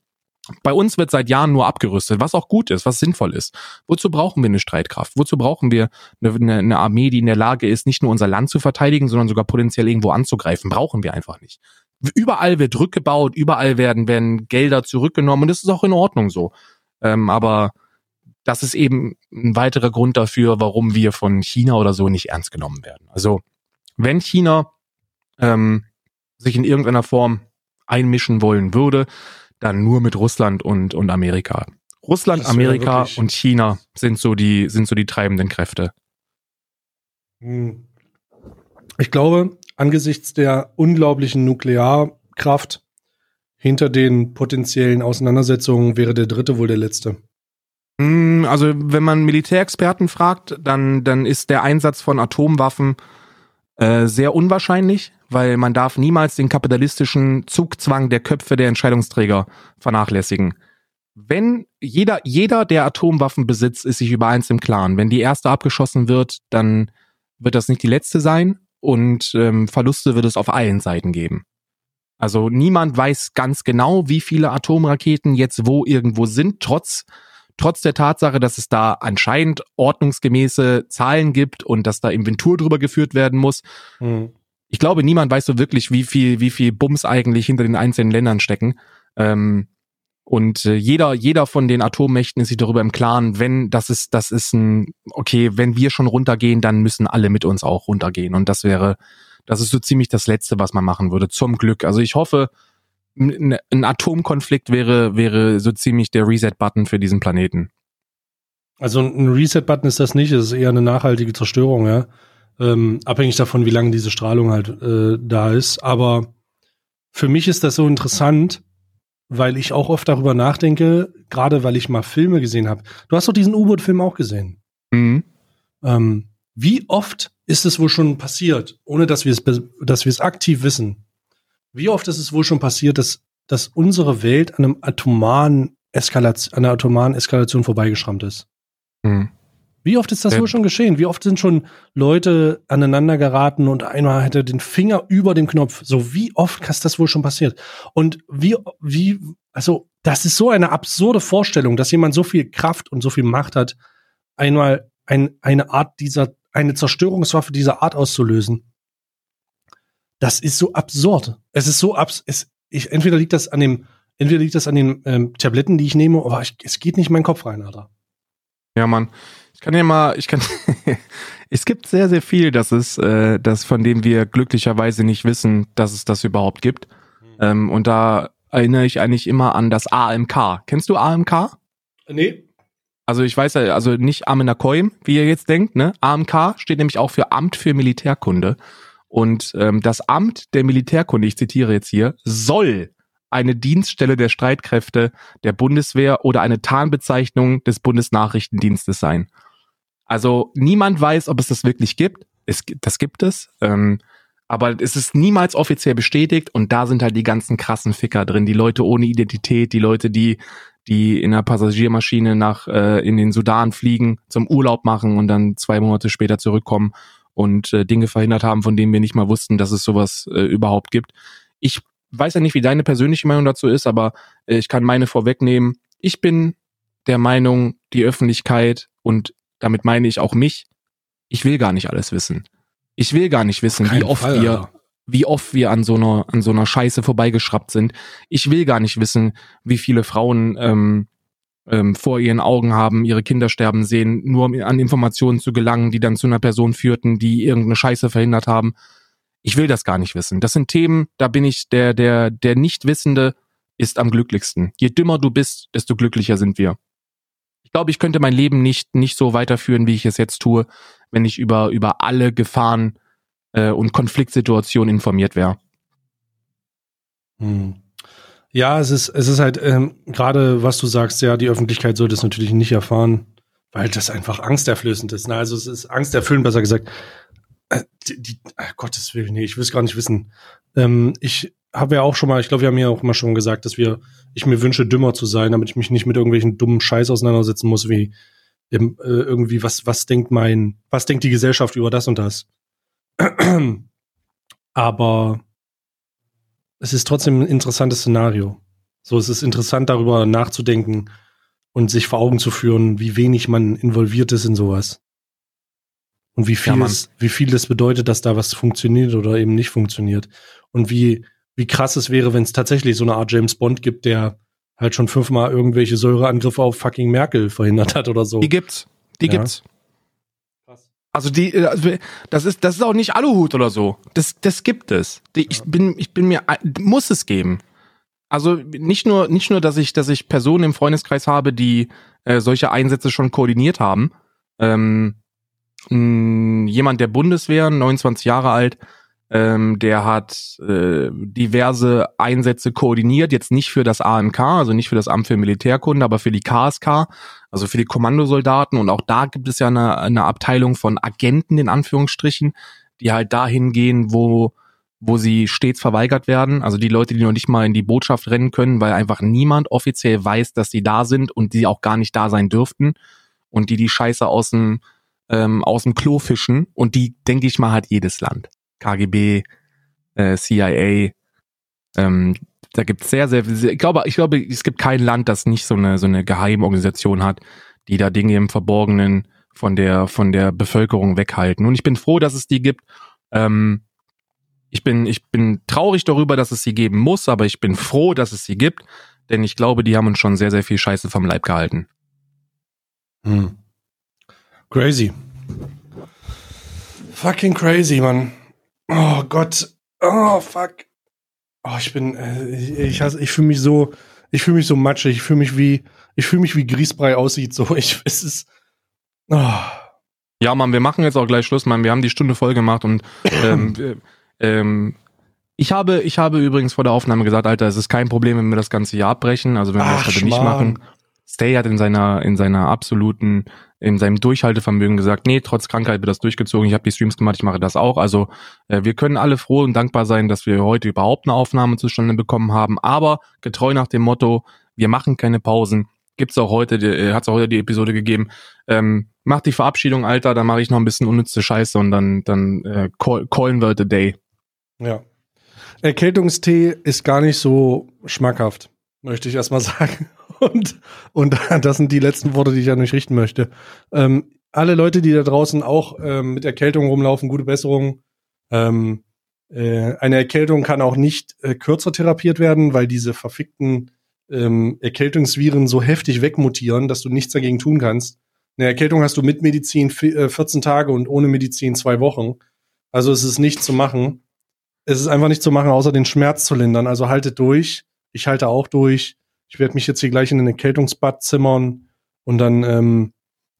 bei uns wird seit Jahren nur abgerüstet, was auch gut ist, was sinnvoll ist. Wozu brauchen wir eine Streitkraft? Wozu brauchen wir eine, eine, Armee, die in der Lage ist, nicht nur unser Land zu verteidigen, sondern sogar potenziell irgendwo anzugreifen? Brauchen wir einfach nicht. Überall wird rückgebaut, überall werden, werden Gelder zurückgenommen und das ist auch in Ordnung so. Ähm, aber das ist eben ein weiterer Grund dafür, warum wir von China oder so nicht ernst genommen werden. Also wenn China ähm, sich in irgendeiner Form einmischen wollen würde, dann nur mit Russland und, und Amerika. Russland, Amerika und China sind so die, sind so die treibenden Kräfte. Hm. Ich glaube, angesichts der unglaublichen Nuklearkraft hinter den potenziellen Auseinandersetzungen wäre der dritte wohl der letzte. Hm, also wenn man Militärexperten fragt, dann, dann ist der Einsatz von Atomwaffen äh, sehr unwahrscheinlich, weil man darf niemals den kapitalistischen Zugzwang der Köpfe der Entscheidungsträger vernachlässigen. Wenn jeder, jeder, der Atomwaffen besitzt, ist sich über eins im Klaren. Wenn die erste abgeschossen wird, dann wird das nicht die letzte sein und ähm, Verluste wird es auf allen Seiten geben. Also niemand weiß ganz genau, wie viele Atomraketen jetzt wo irgendwo sind, trotz trotz der Tatsache, dass es da anscheinend ordnungsgemäße Zahlen gibt und dass da Inventur drüber geführt werden muss. Mhm. Ich glaube, niemand weiß so wirklich, wie viel, wie viel Bums eigentlich hinter den einzelnen Ländern stecken. Ähm, und äh, jeder, jeder von den Atommächten ist sich darüber im Klaren, wenn das ist, das ist ein, okay, wenn wir schon runtergehen, dann müssen alle mit uns auch runtergehen. Und das wäre, das ist so ziemlich das Letzte, was man machen würde. Zum Glück. Also ich hoffe, ein Atomkonflikt wäre, wäre so ziemlich der Reset-Button für diesen Planeten. Also ein Reset-Button ist das nicht, es ist eher eine nachhaltige Zerstörung, ja. Ähm, abhängig davon, wie lange diese Strahlung halt äh, da ist. Aber für mich ist das so interessant, weil ich auch oft darüber nachdenke, gerade weil ich mal Filme gesehen habe. Du hast doch diesen U-Boot-Film auch gesehen. Mhm. Ähm, wie oft ist es wohl schon passiert, ohne dass wir es, dass wir es aktiv wissen, wie oft ist es wohl schon passiert, dass, dass unsere Welt an einem atomaren Eskalation, an einer atomaren Eskalation vorbeigeschrammt ist? Hm. Wie oft ist das wohl schon geschehen? Wie oft sind schon Leute aneinander geraten und einmal hat er den Finger über dem Knopf? So, wie oft ist das wohl schon passiert? Und wie, wie, also, das ist so eine absurde Vorstellung, dass jemand so viel Kraft und so viel Macht hat, einmal ein, eine Art dieser, eine Zerstörungswaffe dieser Art auszulösen. Das ist so absurd. Es ist so abs, es, ich, entweder liegt das an dem, entweder liegt das an den ähm, Tabletten, die ich nehme, aber ich, es geht nicht in meinen Kopf rein, Alter. Ja, Mann. Ich kann ja mal, ich kann, es gibt sehr, sehr viel, das ist, äh, das von dem wir glücklicherweise nicht wissen, dass es das überhaupt gibt. Ähm, und da erinnere ich eigentlich immer an das AMK. Kennst du AMK? Nee. Also ich weiß ja, also nicht Amenakoim, wie ihr jetzt denkt, ne? AMK steht nämlich auch für Amt für Militärkunde. Und ähm, das Amt der Militärkunde, ich zitiere jetzt hier, soll eine Dienststelle der Streitkräfte der Bundeswehr oder eine Tarnbezeichnung des Bundesnachrichtendienstes sein. Also niemand weiß, ob es das wirklich gibt. Es, das gibt es. Ähm, aber es ist niemals offiziell bestätigt und da sind halt die ganzen krassen Ficker drin. Die Leute ohne Identität, die Leute, die die in einer Passagiermaschine nach äh, in den Sudan fliegen, zum Urlaub machen und dann zwei Monate später zurückkommen und äh, Dinge verhindert haben, von denen wir nicht mal wussten, dass es sowas äh, überhaupt gibt. Ich weiß ja nicht, wie deine persönliche Meinung dazu ist, aber äh, ich kann meine vorwegnehmen. Ich bin der Meinung, die Öffentlichkeit und damit meine ich auch mich, ich will gar nicht alles wissen. Ich will gar nicht wissen, wie oft Fall, wir Alter. wie oft wir an so einer an so einer Scheiße vorbeigeschraubt sind. Ich will gar nicht wissen, wie viele Frauen ähm, ähm, vor ihren Augen haben, ihre Kinder sterben sehen, nur um an Informationen zu gelangen, die dann zu einer Person führten, die irgendeine Scheiße verhindert haben. Ich will das gar nicht wissen. Das sind Themen, da bin ich der der der Nichtwissende ist am glücklichsten. Je dümmer du bist, desto glücklicher sind wir. Glaube, ich könnte mein Leben nicht nicht so weiterführen, wie ich es jetzt tue, wenn ich über über alle Gefahren äh, und Konfliktsituationen informiert wäre. Hm. Ja, es ist, es ist halt ähm, gerade, was du sagst, ja, die Öffentlichkeit sollte es natürlich nicht erfahren, weil das einfach angsterflößend ist. Ne? Also es ist angsterfüllend, besser gesagt. Äh, die, die, Gottes Willen, nee, ich will es gar nicht wissen. Ähm, ich habe ja auch schon mal, ich glaube, wir haben ja auch mal schon gesagt, dass wir, ich mir wünsche, dümmer zu sein, damit ich mich nicht mit irgendwelchen dummen Scheiß auseinandersetzen muss, wie ähm, äh, irgendwie, was, was denkt mein, was denkt die Gesellschaft über das und das. Aber es ist trotzdem ein interessantes Szenario. So, es ist interessant, darüber nachzudenken und sich vor Augen zu führen, wie wenig man involviert ist in sowas. Und wie viel, Ja, es, wie viel es bedeutet, dass da was funktioniert oder eben nicht funktioniert. Und wie, wie krass es wäre, wenn es tatsächlich so eine Art James Bond gibt, der halt schon fünfmal irgendwelche Säureangriffe auf fucking Merkel verhindert hat oder so. Die gibt's. Die Ja. gibt's. Also die, äh, also das ist, das ist auch nicht Aluhut oder so. Das, das gibt es. Die, Ich bin, ich bin mir, muss es geben. Also nicht nur, nicht nur, dass ich, dass ich Personen im Freundeskreis habe, die äh, solche Einsätze schon koordiniert haben. Ähm, mh, jemand der Bundeswehr, 29 Jahre alt, ähm, der hat äh, diverse Einsätze koordiniert, jetzt nicht für das AMK, also nicht für das Amt für Militärkunde, aber für die KSK, also für die Kommandosoldaten. Und auch da gibt es ja eine, eine Abteilung von Agenten in Anführungsstrichen, die halt dahin gehen, wo wo sie stets verweigert werden. Also die Leute, die noch nicht mal in die Botschaft rennen können, weil einfach niemand offiziell weiß, dass sie da sind und die auch gar nicht da sein dürften. Und die die Scheiße aus dem, ähm, aus dem Klo fischen. Und die, denke ich mal, hat jedes Land. KGB, äh, CIA. Ähm, da gibt es sehr, sehr, sehr, ich glaube, ich glaube, es gibt kein Land, das nicht so eine, so eine Geheimorganisation hat, die da Dinge im Verborgenen von der, von der Bevölkerung weghalten. Und ich bin froh, dass es die gibt. Ähm, ich bin, ich bin traurig darüber, dass es sie geben muss, aber ich bin froh, dass es sie gibt, denn ich glaube, die haben uns schon sehr, sehr viel Scheiße vom Leib gehalten. Hm. Crazy. Fucking crazy, Mann. Oh Gott. Oh, fuck. Oh, ich bin, äh, ich, hasse- ich fühle mich so, ich fühle mich so matschig. Ich fühle mich wie, ich fühle mich wie Grießbrei aussieht. So, ich, es ist, oh. Ja, Mann, wir machen jetzt auch gleich Schluss, Mann. Wir haben die Stunde voll gemacht und ähm, ähm, ich habe, ich habe übrigens vor der Aufnahme gesagt, Alter, es ist kein Problem, wenn wir das ganze Jahr abbrechen. Also wenn wir Ach, das heute nicht machen. Stay hat in seiner, in seiner absoluten, in seinem Durchhaltevermögen gesagt, nee, trotz Krankheit wird das durchgezogen. Ich habe die Streams gemacht, ich mache das auch. Also äh, wir können alle froh und dankbar sein, dass wir heute überhaupt eine Aufnahme zustande bekommen haben. Aber getreu nach dem Motto, wir machen keine Pausen, gibt's auch heute, äh, hat's auch heute die Episode gegeben. Ähm, mach die Verabschiedung, Alter, dann mache ich noch ein bisschen unnütze Scheiße und dann, dann äh, call, callen wir the day. Ja. Erkältungstee ist gar nicht so schmackhaft, möchte ich erstmal sagen. Und, und das sind die letzten Worte, die ich an euch richten möchte. Ähm, alle Leute, die da draußen auch ähm, mit Erkältung rumlaufen, gute Besserung. Ähm, äh, eine Erkältung kann auch nicht äh, kürzer therapiert werden, weil diese verfickten ähm, Erkältungsviren so heftig wegmutieren, dass du nichts dagegen tun kannst. Eine Erkältung hast du mit Medizin 14 äh, Tage und ohne Medizin zwei Wochen. Also es ist nicht zu machen. Es ist einfach nicht zu machen, außer den Schmerz zu lindern. Also haltet durch. Ich halte auch durch. Ich werde mich jetzt hier gleich in den Erkältungsbad zimmern und dann ähm,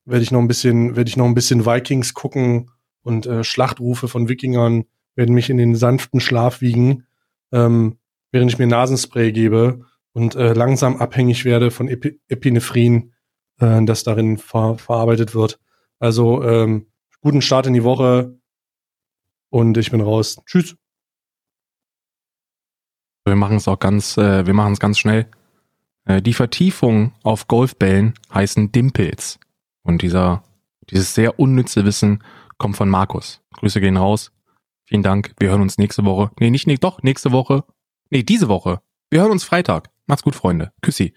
werde ich noch ein bisschen, werde ich noch ein bisschen Vikings gucken und äh, Schlachtrufe von Wikingern werden mich in den sanften Schlaf wiegen, ähm, während ich mir Nasenspray gebe und äh, langsam abhängig werde von Epi Epinephrin, äh, das darin ver verarbeitet wird. Also ähm, guten Start in die Woche und ich bin raus. Tschüss. Wir machen es auch ganz, äh, wir machen es ganz schnell. Äh, die Vertiefung auf Golfbällen heißen Dimpels. Und dieser, dieses sehr unnütze Wissen kommt von Markus. Grüße gehen raus. Vielen Dank. Wir hören uns nächste Woche. Nee, nicht, nee, doch, nächste Woche. Nee, diese Woche. Wir hören uns Freitag. Macht's gut, Freunde. Küssi.